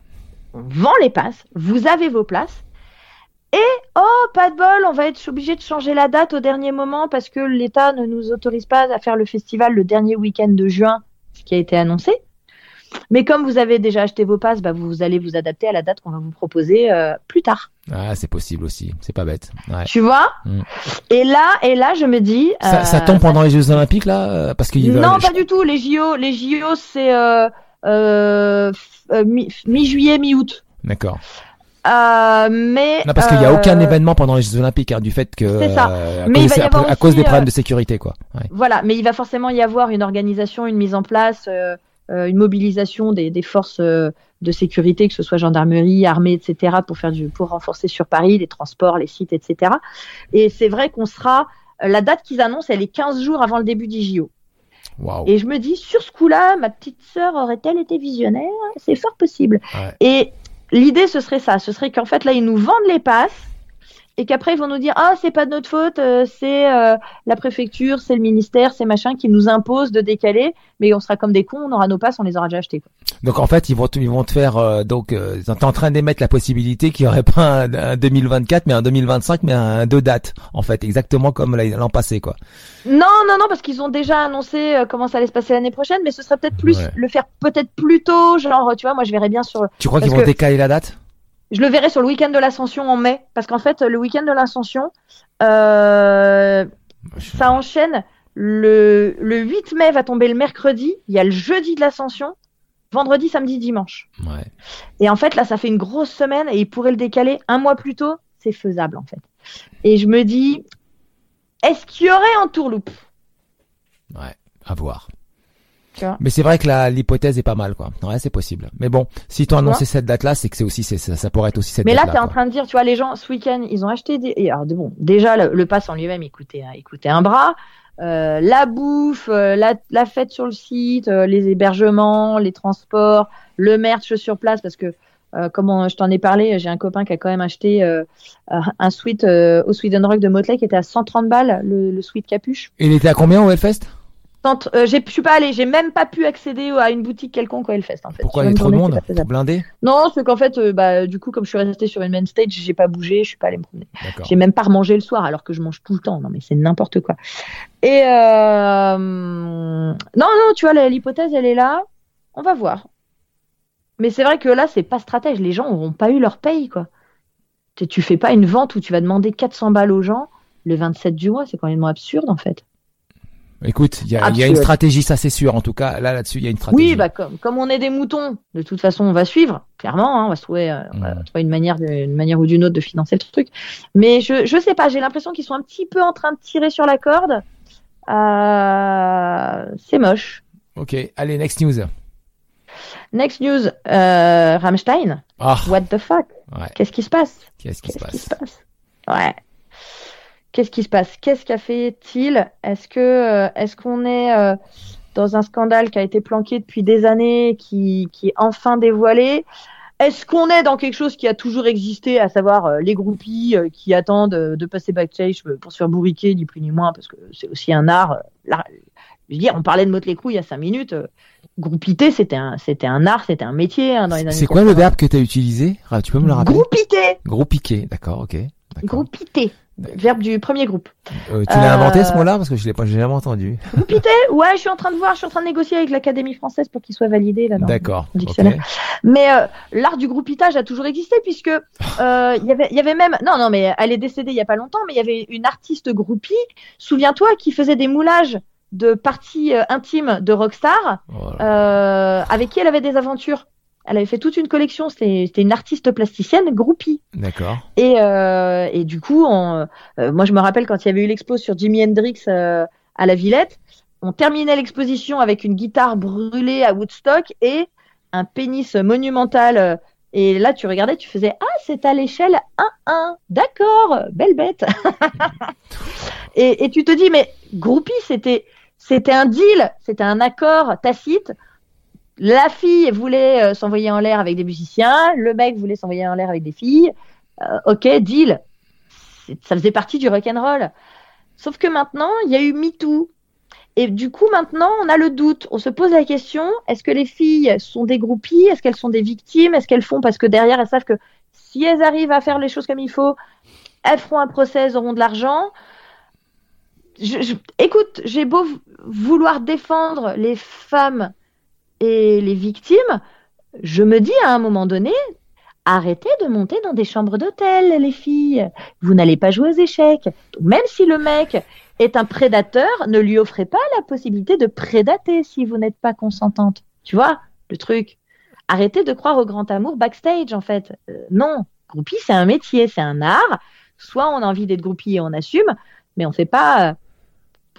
On vend les passes, vous avez vos places. Et oh, pas de bol, on va être obligé de changer la date au dernier moment parce que l'État ne nous autorise pas à faire le festival le dernier week-end de juin, ce qui a été annoncé. Mais comme vous avez déjà acheté vos passes, bah vous allez vous adapter à la date qu'on va vous proposer euh, plus tard. Ah, c'est possible aussi. C'est pas bête. Ouais. Tu vois? Mm. Et là, et là, je me dis. Ça, ça euh, tombe pendant les Jeux Olympiques là, euh, parce qu'il Non, pas du tout. Les JO, les JO, c'est euh, euh, mi- mi-juillet, mi-août. D'accord. Euh, mais Non, parce qu'il n'y a aucun euh, événement pendant les Jeux Olympiques, hein, du fait que C'est ça. euh, à, Mais cause, il va y à- cause des problèmes de sécurité, quoi. Ouais. Voilà, mais il va forcément y avoir une organisation, une mise en place, une mobilisation des, des forces de sécurité, que ce soit gendarmerie, armée, etc., pour faire du, pour renforcer sur Paris les transports, les sites, etc. Et c'est vrai qu'on sera, la date qu'ils annoncent, elle est 15 jours avant le début du JO. Waouh. Et je me dis, sur ce coup-là, ma petite sœur aurait-elle été visionnaire? C'est fort possible. Ouais. Et l'idée, ce serait ça. Ce serait qu'en fait, là, ils nous vendent les passes. Et qu'après ils vont nous dire ah c'est pas de notre faute, euh, c'est euh, la préfecture, c'est le ministère, c'est machin qui nous impose de décaler, mais on sera comme des cons, on aura nos passes, on les aura déjà achetés. Quoi. Donc en fait, ils vont ils vont te faire euh, donc euh, ils sont en train d'émettre la possibilité qu'il y aurait pas un, un 2024 mais un 2025 mais un deux dates en fait, exactement comme l'an passé quoi. Non non non parce qu'ils ont déjà annoncé euh, comment ça allait se passer l'année prochaine, mais ce serait peut-être plus Ouais. le faire peut-être plus tôt, genre tu vois moi je verrais bien sur Tu crois qu'ils vont que- décaler la date? Je le verrai sur le week-end de l'Ascension en mai, parce qu'en fait, le week-end de l'Ascension, euh, ça enchaîne. Le, le 8 mai va tomber le mercredi, il y a le jeudi de l'Ascension, vendredi, samedi, dimanche. Ouais. Et en fait, là, ça fait une grosse semaine et ils pourraient le décaler un mois plus tôt, c'est faisable en fait. Et je me dis, est-ce qu'il y aurait en tourloupe? Ouais, à voir. Tu vois. Mais c'est vrai que la l'hypothèse est pas mal quoi. Ouais, c'est possible. Mais bon, si Tu annoncé cette date-là, c'est que c'est aussi c'est ça, ça pourrait être aussi cette Mais là, date-là. tu es en quoi. train de dire, tu vois, les gens, ce week-end, ils ont acheté des. et alors, bon, déjà, le, le pass en lui-même, il coûtait, il coûtait un bras. Euh, la bouffe, euh, la, la fête sur le site, euh, les hébergements, les transports, le merch sur place, parce que, comme on- je t'en ai parlé, j'ai un copain qui a quand même acheté un suite au Sweden Rock de Motley qui était à 130 balles, le, le suite capuche. Il était à combien au Hellfest? Euh, j'ai- je suis pas allée, j'ai même pas pu accéder à une boutique quelconque au Hellfest en fait. Pourquoi il y a trop de monde faisable. blinder Non, c'est qu'en fait, euh, bah, du coup, comme je suis restée sur une main stage, j'ai pas bougé, je suis pas allée me promener. D'accord. J'ai même pas remangé le soir alors que je mange tout le temps. Non, mais c'est n'importe quoi. Et euh... non, non, tu vois, l'hypothèse, elle est là. On va voir. Mais c'est vrai que là, c'est pas stratège. Les gens n'auront pas eu leur paye, quoi. Tu, tu fais pas une vente où tu vas demander 400 balles aux gens le 27 du mois. C'est quand même absurde, en fait. Écoute, il y a, il y a une stratégie, ça c'est sûr. En tout cas, là là-dessus, il y a une stratégie. Oui, bah comme, comme on est des moutons, de toute façon, on va suivre. Clairement, hein, on va se trouver, euh, on va Mm. trouver une manière, de- une manière ou d'une autre de financer le truc. Mais je, je sais pas. J'ai l'impression qu'ils sont un petit peu en train de tirer sur la corde. Euh, c'est moche. Ok, allez, next news. Next news, euh, Rammstein. Ah, What the fuck? Ouais. Qu'est-ce qui se passe? Qu'est-ce qui qui se passe? Ouais. Qu'est-ce qui se passe? Qu'est-ce qu'a fait-il? Est-ce que euh, est-ce qu'on est euh, dans un scandale qui a été planqué depuis des années, qui, qui est enfin dévoilé? Est-ce qu'on est dans quelque chose qui a toujours existé, à savoir euh, les groupies qui attendent de passer backstage pour se faire bourriquer, ni plus ni moins, parce que c'est aussi un art. l'art- je veux dire, on parlait de Motley Crue il y a cinq minutes. groupité, c'était un, c'était un art, c'était un métier hein, dans les années. C'est quoi le 80. verbe que tu as utilisé Tu peux me le rappeler? Groupité, Groupiqué, d'accord, ok. groupité, verbe du premier groupe. Euh, tu l'as Euh, inventé ce mot-là parce que je l'ai pas, j'ai jamais entendu. Groupité Ouais, je suis en train de voir, je suis en train de négocier avec l'Académie française pour qu'il soit validé là. dans- D'accord. le ok. dictionnaire. Mais euh, l'art du groupitage a toujours existé puisque euh, il y avait, il y avait même, non non mais elle est décédée il y a pas longtemps, mais il y avait une artiste groupie, souviens-toi, qui faisait des moulages de parties euh, intimes de rockstar, Voilà. euh, avec qui elle avait des aventures. Elle avait fait toute une collection. C'était une artiste plasticienne groupie. D'accord. Et, euh, et du coup, on, euh, moi je me rappelle quand il y avait eu l'expo sur Jimi Hendrix euh, à la Villette, on terminait l'exposition avec une guitare brûlée à Woodstock et un pénis monumental. et là, tu regardais, tu faisais Ah, c'est à l'échelle 1-1. D'accord, belle bête. et, et tu te dis, mais groupie, c'était, c'était un deal, c'était un accord tacite. La fille voulait euh, s'envoyer en l'air avec des musiciens, le mec voulait s'envoyer en l'air avec des filles. Euh, ok, deal. Ça faisait partie du rock'n'roll. Sauf que maintenant, il y a eu MeToo. Et du coup, maintenant, on a le doute. On se pose la question est-ce que les filles sont des groupies? Est-ce qu'elles sont des victimes? Est-ce qu'elles font? Parce que derrière, elles savent que si elles arrivent à faire les choses comme il faut, elles feront un procès, elles auront de l'argent je, je- Écoute, j'ai beau vouloir défendre les femmes et les victimes, je me dis à un moment donné arrêtez de monter dans des chambres d'hôtel, les filles. Vous n'allez pas jouer aux échecs. Même si le mec est un prédateur, ne lui offrez pas la possibilité de prédater si vous n'êtes pas consentante. Tu vois, le truc. Arrêtez de croire au grand amour backstage, en fait. Euh, non, groupie, c'est un métier, c'est un art. Soit on a envie d'être groupie et on assume, mais on fait pas,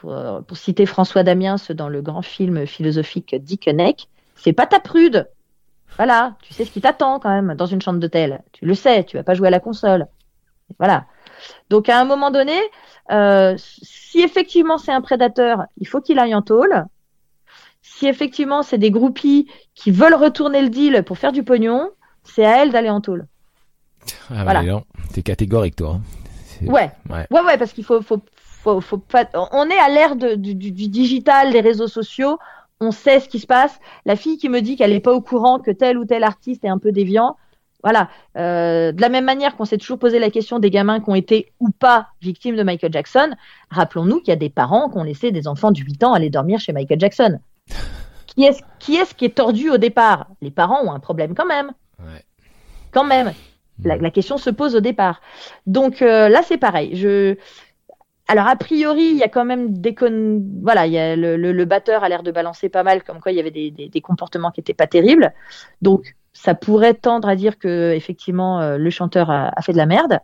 euh, pour, citer François Damiens dans le grand film philosophique Dick Neck, c'est pas ta prude. Voilà, tu sais ce qui t'attend quand même dans une chambre d'hôtel. Tu le sais, tu vas pas jouer à la console. Voilà. Donc à un moment donné, euh, si effectivement c'est un prédateur, il faut qu'il aille en tôle. Si effectivement c'est des groupies qui veulent retourner le deal pour faire du pognon, c'est à elle d'aller en tôle. Ah, Voilà. bah, non, t'es catégorique toi. hein. Ouais. Ouais. Ouais, ouais, parce qu'il faut, faut, faut, faut pas. On est à l'ère du digital, des réseaux sociaux. On sait ce qui se passe. La fille qui me dit qu'elle n'est pas au courant que tel ou tel artiste est un peu déviant. Voilà. Euh, de la même manière qu'on s'est toujours posé la question des gamins qui ont été ou pas victimes de Michael Jackson, rappelons-nous qu'il y a des parents qui ont laissé des enfants de 8 ans aller dormir chez Michael Jackson. Qui est-ce qui, est qui est tordu au départ? Les parents ont un problème quand même. Ouais. Quand même. La, la question se pose au départ. Donc euh, là, c'est pareil. Je... Alors, a priori, il y a quand même des con... Voilà, il y a le, le, le batteur a l'air de balancer pas mal, comme quoi il y avait des, des, des comportements qui n'étaient pas terribles. Donc, ça pourrait tendre à dire que effectivement euh, le chanteur a, a fait de la merde.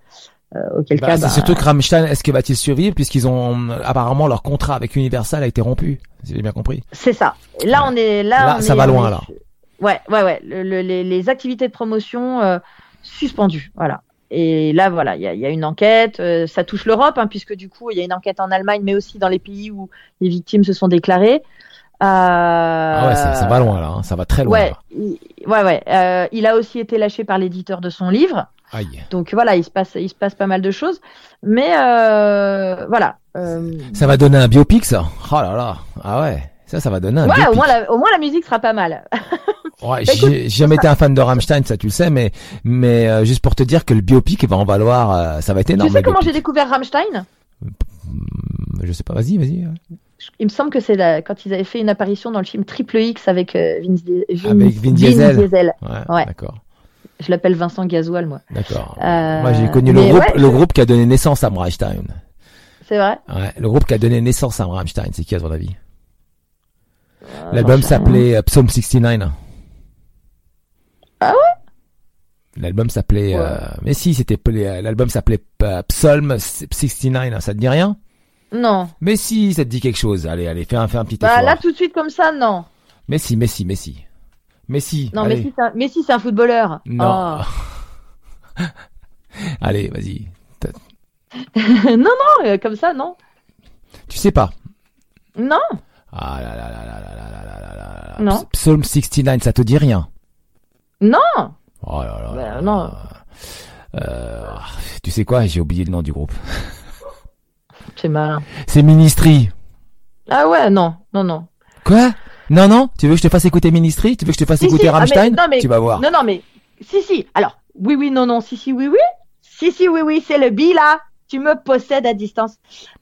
Euh, auquel Bah, cas, c'est bah, surtout que Rammstein, est-ce que va-t-il survivre puisqu'ils ont apparemment leur contrat avec Universal a été rompu, si j'ai bien compris. c'est ça. Là, on est là. Là, on ça est- va on loin, est- là. Ouais, ouais, ouais. Le- le- les, les activités de promotion euh, suspendues, voilà. Et là, voilà, il y a, il y a une enquête. euh, ça touche l'Europe, hein, puisque du coup, il y a une enquête en Allemagne, mais aussi dans les pays où les victimes se sont déclarées. Euh, Ah ouais, ça, ça va loin là, hein, ça va très loin. Ouais, là. il, ouais, ouais. Euh, il a aussi été lâché par l'éditeur de son livre. Aïe. Donc voilà, il se passe, il se passe pas mal de choses. Mais voilà. Ça va donner un biopic ça? Oh là là. Ah ouais. Ça, ça va donner un ouais, au moins, la, au moins la musique sera pas mal. Ouais, Bah, j'ai jamais été un fan de Rammstein, ça tu le sais, mais mais euh, juste pour te dire que le biopic va en valoir, euh, ça va être énorme. tu sais comment j'ai découvert Rammstein? Hmm, Je sais pas, vas-y, vas-y. Il me semble que c'est quand ils avaient fait une apparition dans le film Triple X avec euh, Vince, Vin- Avec Vin Diesel. Ouais, Ouais. d'accord, Je l'appelle Vincent Gasoil, moi. d'accord. Moi, j'ai connu le groupe, ouais, le groupe qui a donné naissance à Rammstein. C'est vrai? Ouais, le groupe qui a donné naissance à Rammstein, c'est qui à ton avis? Euh, L'album s'appelait euh, Psalm 69. Ah ouais? L'album s'appelait... Ouais. euh, mais si, c'était euh, l'album s'appelait euh, Psalm 69. hein, Ça te dit rien? Non. Mais si, ça te dit quelque chose. Allez, allez, fais un, fais un petit Bah effort. là, tout de suite comme ça, non. Mais si, mais si, mais si. Mais si. Non, allez. mais si, c'est un- mais si, c'est un footballeur. Non. Oh. allez, vas-y. non, non, comme ça, non. Tu sais pas. Non, Ah là là là là là là là là là là là. Non. Psalm 69, ça te dit rien non. Oh là là. Bah, là non. Euh, tu sais quoi J'ai oublié le nom du groupe. C'est malin. C'est Ministry. Ah ouais, non, non, non. Quoi Non, non Tu veux que je te fasse écouter Ministry Tu veux que je te fasse Si, écouter si, ah, mais- Rammstein non, mais- Tu vas voir. Non, non, mais si, si. Alors, oui, oui, non, non, si, si, oui, oui. Si, si, oui, oui, c'est le bi là. Tu me possèdes à distance.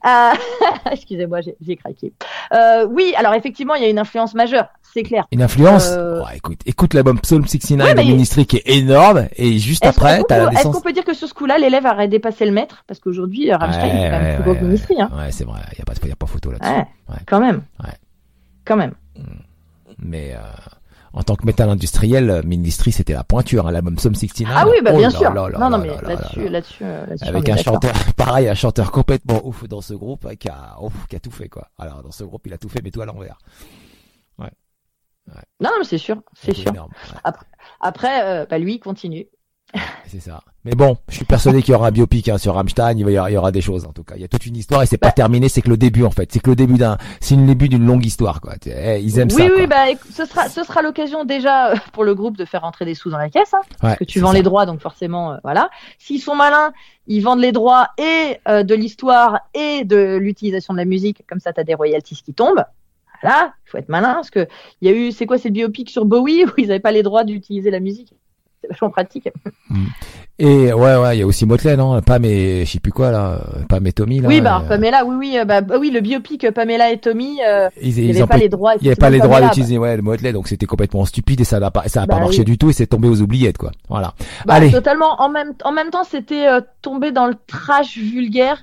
Euh... Excusez-moi, j'ai craqué. Euh, oui, alors effectivement, il y a une influence majeure, c'est clair. Une influence Euh, Ouais, écoute, écoute l'album Psalm 69 Ouais, de mais- Ministry qui est énorme et juste après, t'as la est-ce qu'on peut dire que sur ce coup-là, l'élève aurait dépassé le maître? Parce qu'aujourd'hui, Rammstein, Ouais, c'est quand même ouais, plus gros que Ministry, hein. Ouais, c'est vrai, y a pas, y a pas photo là-dessus. Ouais, Ouais. quand même. Ouais. Quand même. Mais euh, en tant que métal industriel, euh, Ministry c'était la pointure, hein, l'album Psalm 69. Ah oui, bah Oh bien sûr. là là non, non, mais là là là-dessus, là. là-dessus, euh, là-dessus, Avec un chanteur, pareil, un chanteur complètement ouf dans ce groupe, euh, qui a, ouf, qui a tout fait quoi. Alors dans ce groupe, il a tout fait, mais tout à l'envers. Non, non, mais c'est sûr, c'est sûr. énorme. Ouais, Après, euh, bah lui, il continue. C'est ça. Mais bon, je suis persuadé qu'il y aura un biopic hein, sur Rammstein. Il va y, avoir, il y aura des choses en tout cas. Il y a toute une histoire et c'est pas Bah. terminé. C'est que le début en fait. C'est que le début d'un, c'est le début d'une longue histoire quoi. Eh, ils aiment oui, ça. oui, quoi. bah ce sera, ce sera l'occasion déjà euh, pour le groupe de faire rentrer des sous dans la caisse, hein, Ouais, parce que tu vends ça. les droits, donc forcément, euh, voilà. S'ils sont malins, ils vendent les droits et euh, de l'histoire et de l'utilisation de la musique, comme ça, t'as des royalties qui tombent. Voilà, il faut être malin, parce que il y a eu, c'est quoi, c'est le biopic sur Bowie où ils n'avaient pas les droits d'utiliser la musique. C'est vachement pratique. Et ouais, ouais, il y a aussi Motley, non? Pam et je sais plus quoi là, Pam et Tommy là. oui, bah euh, Pamela, oui, oui, euh, bah, bah oui, le biopic euh, Pamela et Tommy, euh, ils, il n'y avait pas les droits. il y avait pas les droits d'utiliser ouais le Motley, donc c'était complètement stupide et ça n'a pas, ça a Bah pas marché oui. du tout et c'est tombé aux oubliettes quoi. Voilà. Bah, Allez. Totalement. En même, en même temps, c'était euh, tombé dans le trash vulgaire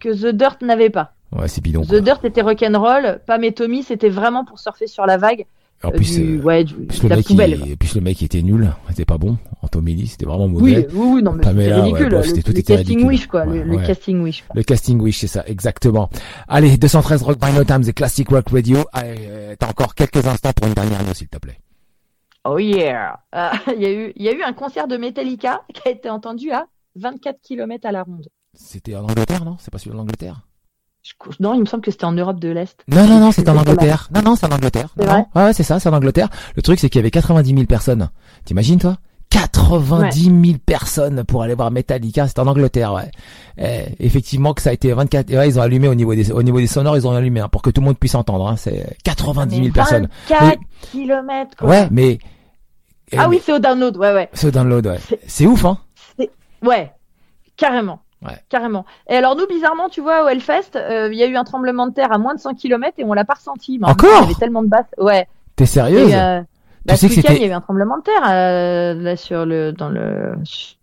que The Dirt n'avait pas. Ouais, c'est bidon. The quoi. Dirt était rock'n'roll, Pam et Tommy, c'était vraiment pour surfer sur la vague En euh, plus, du, ouais, du, plus de le la mec, poubelle. il, plus le mec il était nul, c'était pas bon. Lee, c'était vraiment mauvais. oui, oui, non, mais c'était ouais, ridicule. le, tout le était casting ridicule. wish, quoi. Ouais, le, casting wish. Le casting wish, c'est ça, exactement. Allez, 213 Rock Vinyl Times et Classic Rock Radio. Euh, T'as encore quelques instants pour une dernière news, s'il te plaît. Oh yeah! Euh, Il y, a eu- il y a eu un concert de Metallica qui a été entendu à 24 km à la ronde. C'était en Angleterre, non? C'est pas celui en Angleterre non, il me semble que c'était en Europe de l'Est. Non, non, non, c'est en C'est Angleterre. Non, non, c'est en Angleterre. C'est vrai. Ouais, ouais, c'est ça, c'est en Angleterre. Le truc, c'est qu'il y avait 90 000 personnes. T'imagines, toi? 90 000 personnes pour aller voir Metallica, c'est en Angleterre, ouais. Eh, effectivement que ça a été 24, ouais, ils ont allumé au niveau des, au niveau des sonores, ils ont allumé, hein, pour que tout le monde puisse entendre, hein, c'est 90 000 personnes. 24 kilomètres, quoi. Ouais, mais. Ah eh, oui, c'est au download, ouais, ouais. Ce download, ouais. C'est- C'est ouf, hein. Ouais, carrément. Ouais. Carrément. Et alors nous, bizarrement, tu vois, au Hellfest, euh, il y a eu un tremblement de terre à moins de 100 km et on l'a pas ressenti. Mais Encore Il y avait tellement de basses. Ouais. T'es sérieuse? Et, euh, bah, sais ce que c'était- il y avait un tremblement de terre euh, là sur le dans le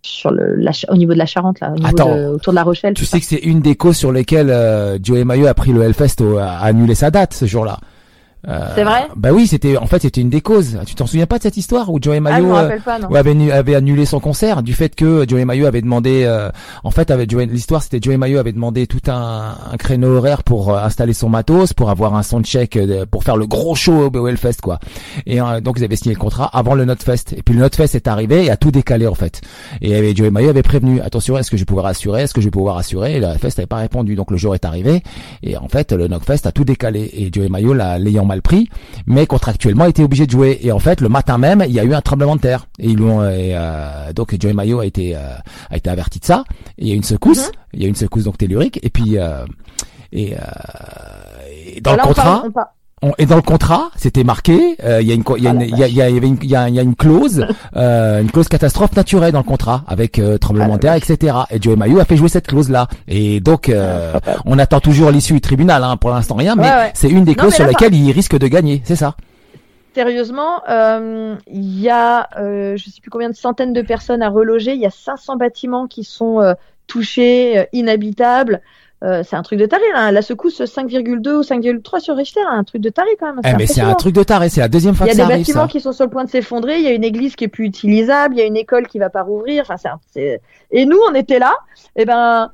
sur le la, au niveau de la Charente là, au niveau Attends. de- autour de la Rochelle. Tu sais que c'est une des causes sur lesquelles euh, Joey Mayo a pris le Hellfest au- a annulé sa date ce jour-là. Euh, C'est vrai Bah oui, c'était en fait c'était une des causes. Tu t'en souviens pas de cette histoire où Joey. Ah, Mayo euh, avait, nu- avait annulé son concert du fait que Joey Mayo avait demandé euh, en fait l'histoire c'était Joey Mayo avait demandé tout un, un créneau horaire pour euh, installer son matos pour avoir un soundcheck pour faire le gros show au Hellfest quoi. Et donc ils avaient signé le contrat avant le Notfest et puis le Notfest est arrivé et a tout décalé en fait. Et Joey Mayo avait prévenu attention est-ce que je vais pouvoir assurer est-ce que je vais pouvoir assurer? Et le Hellfest n'avait pas répondu donc le jour est arrivé et en fait le Notfest a tout décalé et Joey Mayo l'a- l'ayant mal pris mais contractuellement était obligé de jouer. Et en fait, le matin même, il y a eu un tremblement de terre. Et ils l'ont, et, euh, donc Joey Mayo a été, euh, a été averti de ça. Et il y a eu une secousse. Mhm. Il y a une secousse donc tellurique. Et puis, euh, et, euh, et dans le on parle- contrat, on parle- on- et dans le contrat, c'était marqué, euh, il y a une, co- il y a Ah, une, la il y a, il y a- il y avait une, il y a, il y a une clause, euh, une clause catastrophe naturelle dans le contrat avec euh, tremblement Ah, de terre, etc. Et Joey Mayo a fait jouer cette clause-là. Et donc, euh, on attend toujours l'issue du tribunal. Hein, pour l'instant, rien. Mais Ouais, ouais. c'est une des Non, clauses sur là, lesquelles il risque de gagner. C'est ça. Sérieusement, euh, il y a, euh, je sais plus combien de centaines de personnes à reloger. Il y a 500 bâtiments qui sont euh, touchés, inhabitables. Euh, c'est un truc de taré là. La secousse 5,2 ou 5,3 sur Richter, un truc de taré quand même. Eh, mais c'est un truc de taré, c'est la deuxième fois Il y que a ça des arrive bâtiments ça. qui sont sur le point de s'effondrer. Il y a une église qui est plus utilisable. Il y a une école qui va pas rouvrir. Enfin, c'est, Et nous, on était là. Et ben,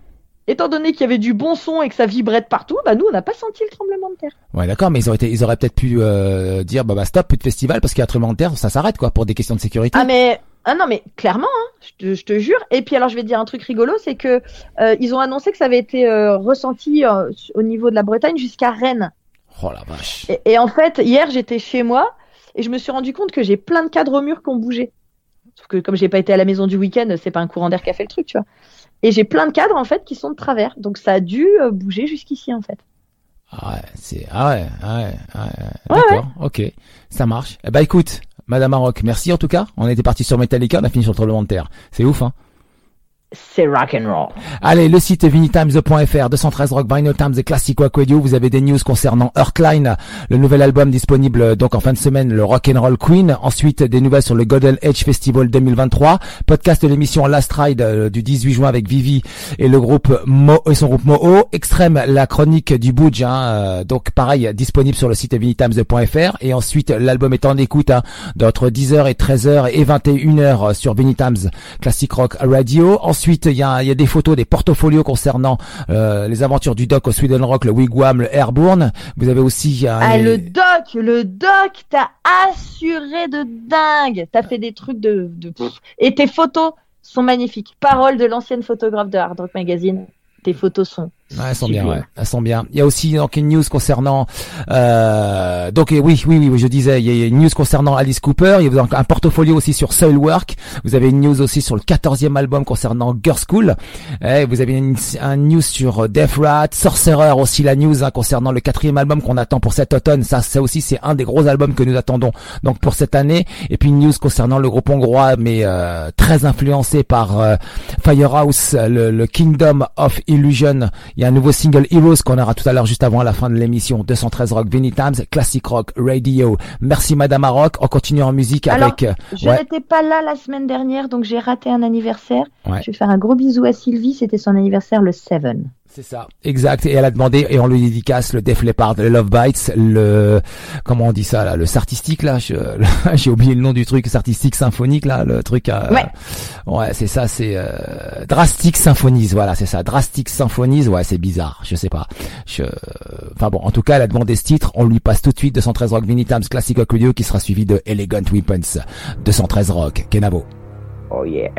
étant donné qu'il y avait du bon son et que ça vibrait de partout, bah nous, on n'a pas senti le tremblement de terre. Ouais, d'accord, mais ils auraient été, ils auraient peut-être pu euh, dire bah, bah stop, plus de festival parce qu'il y a un tremblement de terre, ça s'arrête quoi pour des questions de sécurité. Ah mais ah non mais clairement, hein, je, te, je te jure. Et puis alors je vais te dire un truc rigolo, c'est que euh, ils ont annoncé que ça avait été euh, ressenti euh, au niveau de la Bretagne jusqu'à Rennes. Oh la vache. Et, et en fait, hier j'étais chez moi et je me suis rendu compte que j'ai plein de cadres au mur qui ont bougé. Sauf que comme j'ai pas été à la maison du week-end, c'est pas un courant d'air qui a fait le truc, tu vois. Et j'ai plein de cadres en fait qui sont de travers, donc ça a dû bouger jusqu'ici en fait. Ah ouais, c'est ah ouais, ah ouais, ah ouais. Ouais, d'accord, ok, ça marche. Eh bah écoute, Madame Maroc, merci en tout cas. On était parti sur Metallica, on a fini sur le de terre. C'est ouf, hein. C'est rock and roll. Allez, le site vinitimes.fr, 213 Rock Vinyl Times et Classic Rock Radio. Vous avez des news concernant Earthline, le nouvel album disponible donc en fin de semaine, le Rock and Roll Queen. Ensuite, des nouvelles sur le Golden Age Festival 2023. Podcast de l'émission Last Ride euh, du 18 juin avec Vivi et le groupe Mo et son groupe Moho. Extrême, la chronique du Budge. Hein, euh, donc pareil, disponible sur le site vinitimes.fr. Et ensuite, l'album est en écoute hein, d'entre 10h et 13h et 21h sur Vinitimes Classic Rock Radio. Il y a, il y a des photos, des portfolios concernant euh, les aventures du doc au Sweden Rock, le Wigwam, le Airborne. Vous avez aussi euh, Ah, les- le doc, le doc, t'as assuré de dingue. T'as fait des trucs de, de... Et tes photos sont magnifiques. Parole de l'ancienne photographe de Hard Rock Magazine. Tes photos sont. Ouais, elles sont bien, ouais. Elles sont bien. Il y a aussi donc une news concernant euh, donc oui, oui, oui, oui, je disais, il y a une news concernant Alice Cooper. Il y a donc un portfolio aussi sur Soilwork. Vous avez une news aussi sur le 14e album concernant Girl School. Eh, vous avez une, un news sur Death Rat, Sorcerer aussi la news hein, concernant le quatrième album qu'on attend pour cet automne. Ça, ça aussi, c'est un des gros albums que nous attendons donc pour cette année. Et puis une news concernant le groupe hongrois, mais euh, très influencé par euh, Firehouse, le, le Kingdom of Illusion. Il y a un nouveau single Heroes qu'on aura tout à l'heure juste avant la fin de l'émission 213 Rock Vinny Times, Classic Rock Radio. Merci Madame Rock. On continue en musique Alors, avec. euh, Je ouais, n'étais pas là la semaine dernière, donc j'ai raté un anniversaire. Ouais. Je vais faire un gros bisou à Sylvie. C'était son anniversaire le 7. C'est ça, exact. Et elle a demandé et on lui dédicace le Def Leppard, le Love Bites, le comment on dit ça là, le sartistique là. J'ai oublié le nom du truc, sartistique symphonique là, le truc. euh, Ouais. Ouais, c'est ça, c'est euh, Drastic Symphonies, voilà, c'est ça. Drastic Symphonies, ouais, c'est bizarre, je sais pas. Je... Enfin bon, en tout cas, elle a demandé ce titre, on lui passe tout de suite 213 Rock Vinny Times Classic Rock qui sera suivi de Elegant Weapons 213 Rock, Kenavo. Oh yeah.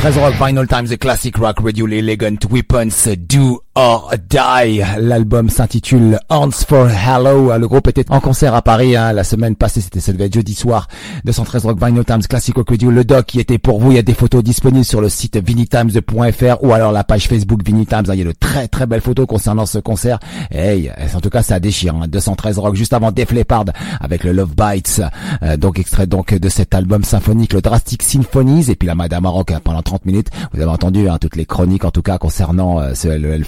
13h, Vinyl Times, The Classic Rock Radio, l'Elegant Weapons, Do or Die. L'album s'intitule Horns for Hello. Le groupe était en concert à Paris hein, la semaine passée, c'était ce jeudi soir. 213 Rock, Vinyl Times, Classic Rock Radio. Le doc qui était pour vous, il y a des photos disponibles sur le site vinitimes.fr ou alors la page Facebook Vinitimes. Il y a de très très belles photos concernant ce concert. Hey, en tout cas ça déchire. 213 hein. Rock, juste avant Def Leppard avec le Love Bites. Euh, donc extrait donc de cet album symphonique, le Drastic Symphonies. Et puis la Madame Maroc hein, pendant 30 minutes. Vous avez entendu hein, toutes les chroniques en tout cas concernant euh, ce, le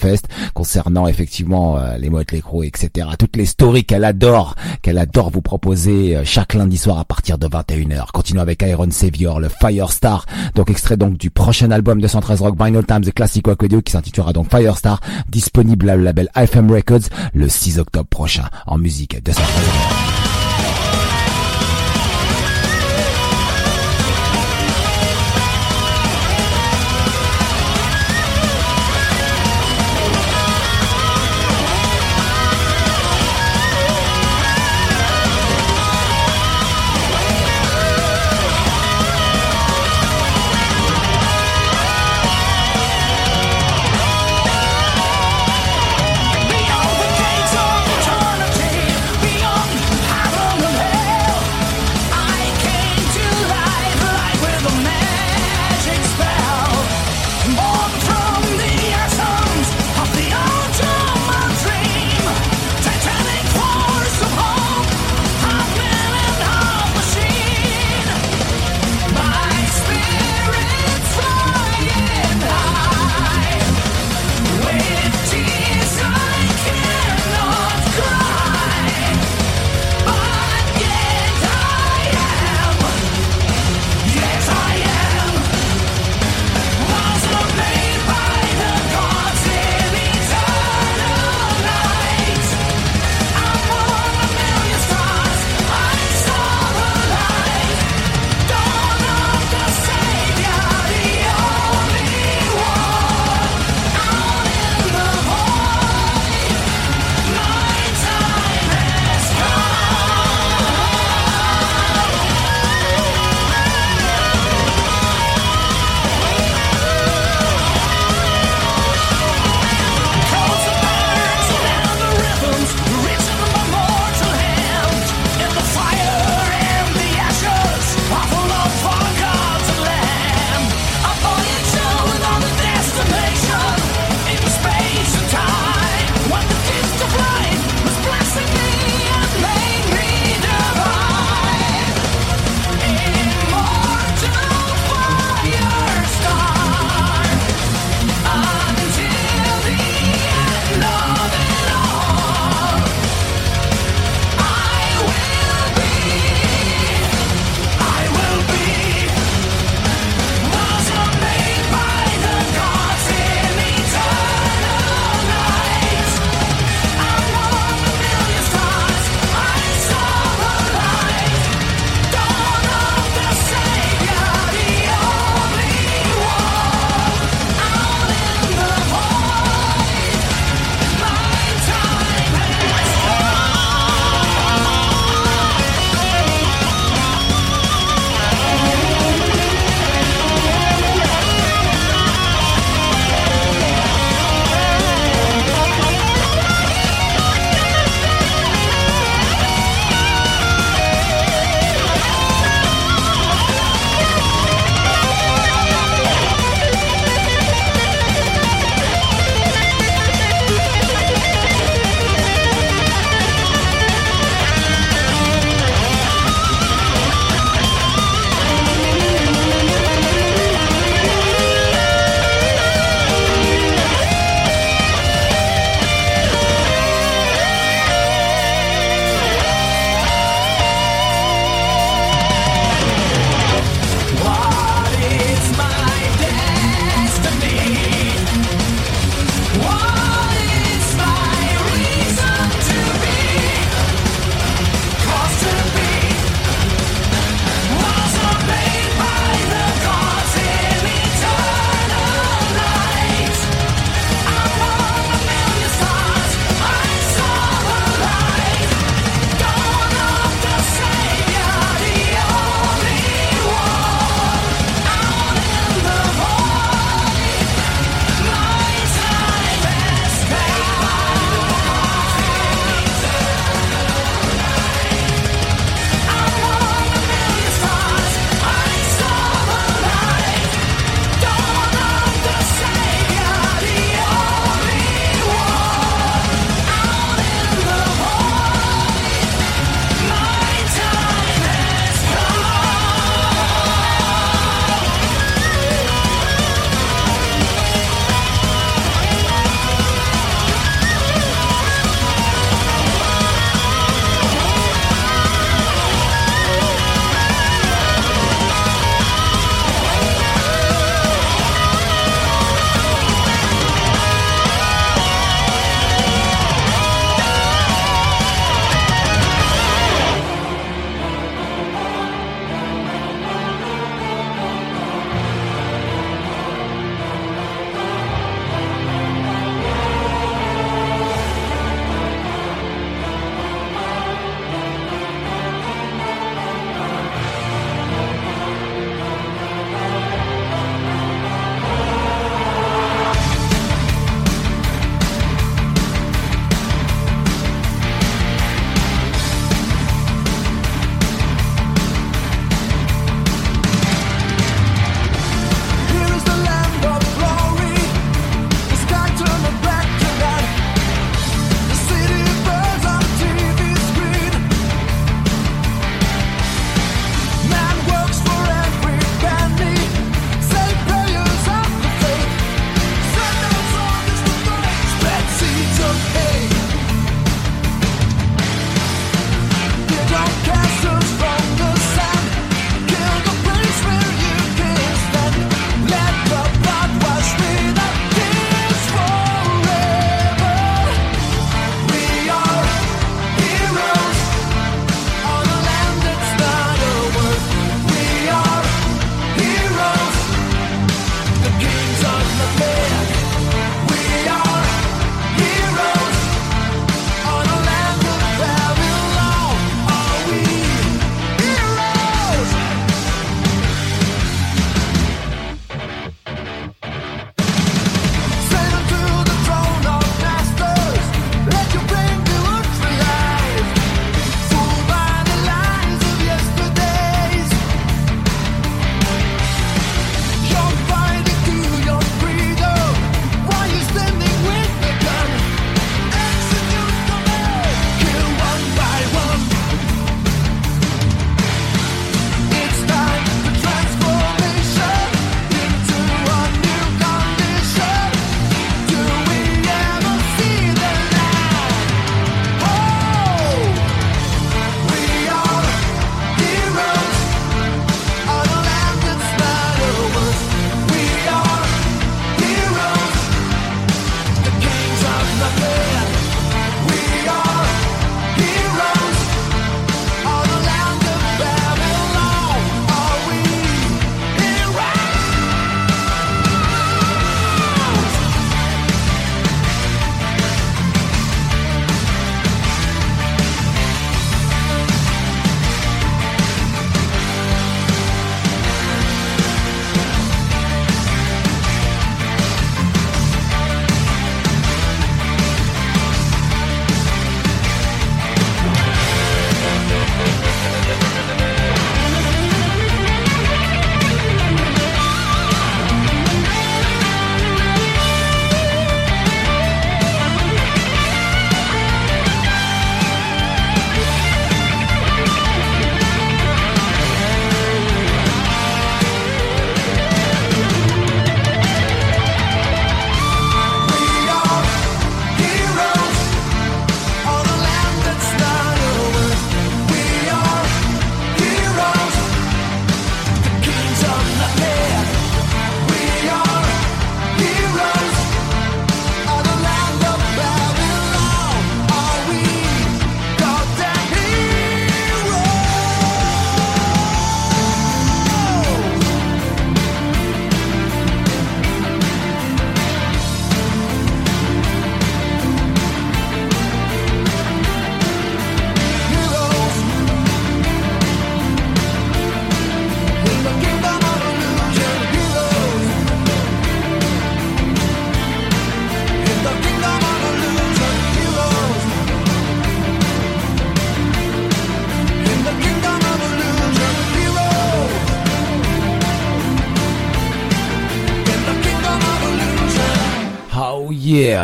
concernant effectivement euh, les les Crocs, etc. Toutes les stories qu'elle adore, qu'elle adore vous proposer euh, chaque lundi soir à partir de 21h. Continuons avec Iron Savior, le Firestar. Donc extrait donc du prochain album de 113 Rock Vinyl Times, The Classic Rock qui s'intitulera donc Firestar, disponible à le label FM Records le 6 octobre prochain en musique de 113 Rock.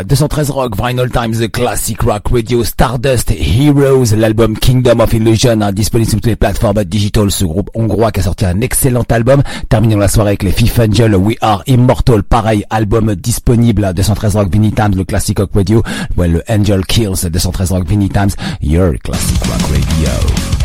213 Rock, Vinyl Times, The Classic Rock Radio, Stardust, Heroes, l'album Kingdom of Illusion, hein, disponible sur toutes les plateformes digital. Ce groupe hongrois qui a sorti un excellent album. Terminons la soirée avec les Fifth Angel, We Are Immortal. Pareil, album disponible, 213 Rock, Vinyl Times, le Classic Rock Radio. Ouais, le Angel Kills, 213 Rock, Vinyl Times, Your Classic Rock Radio.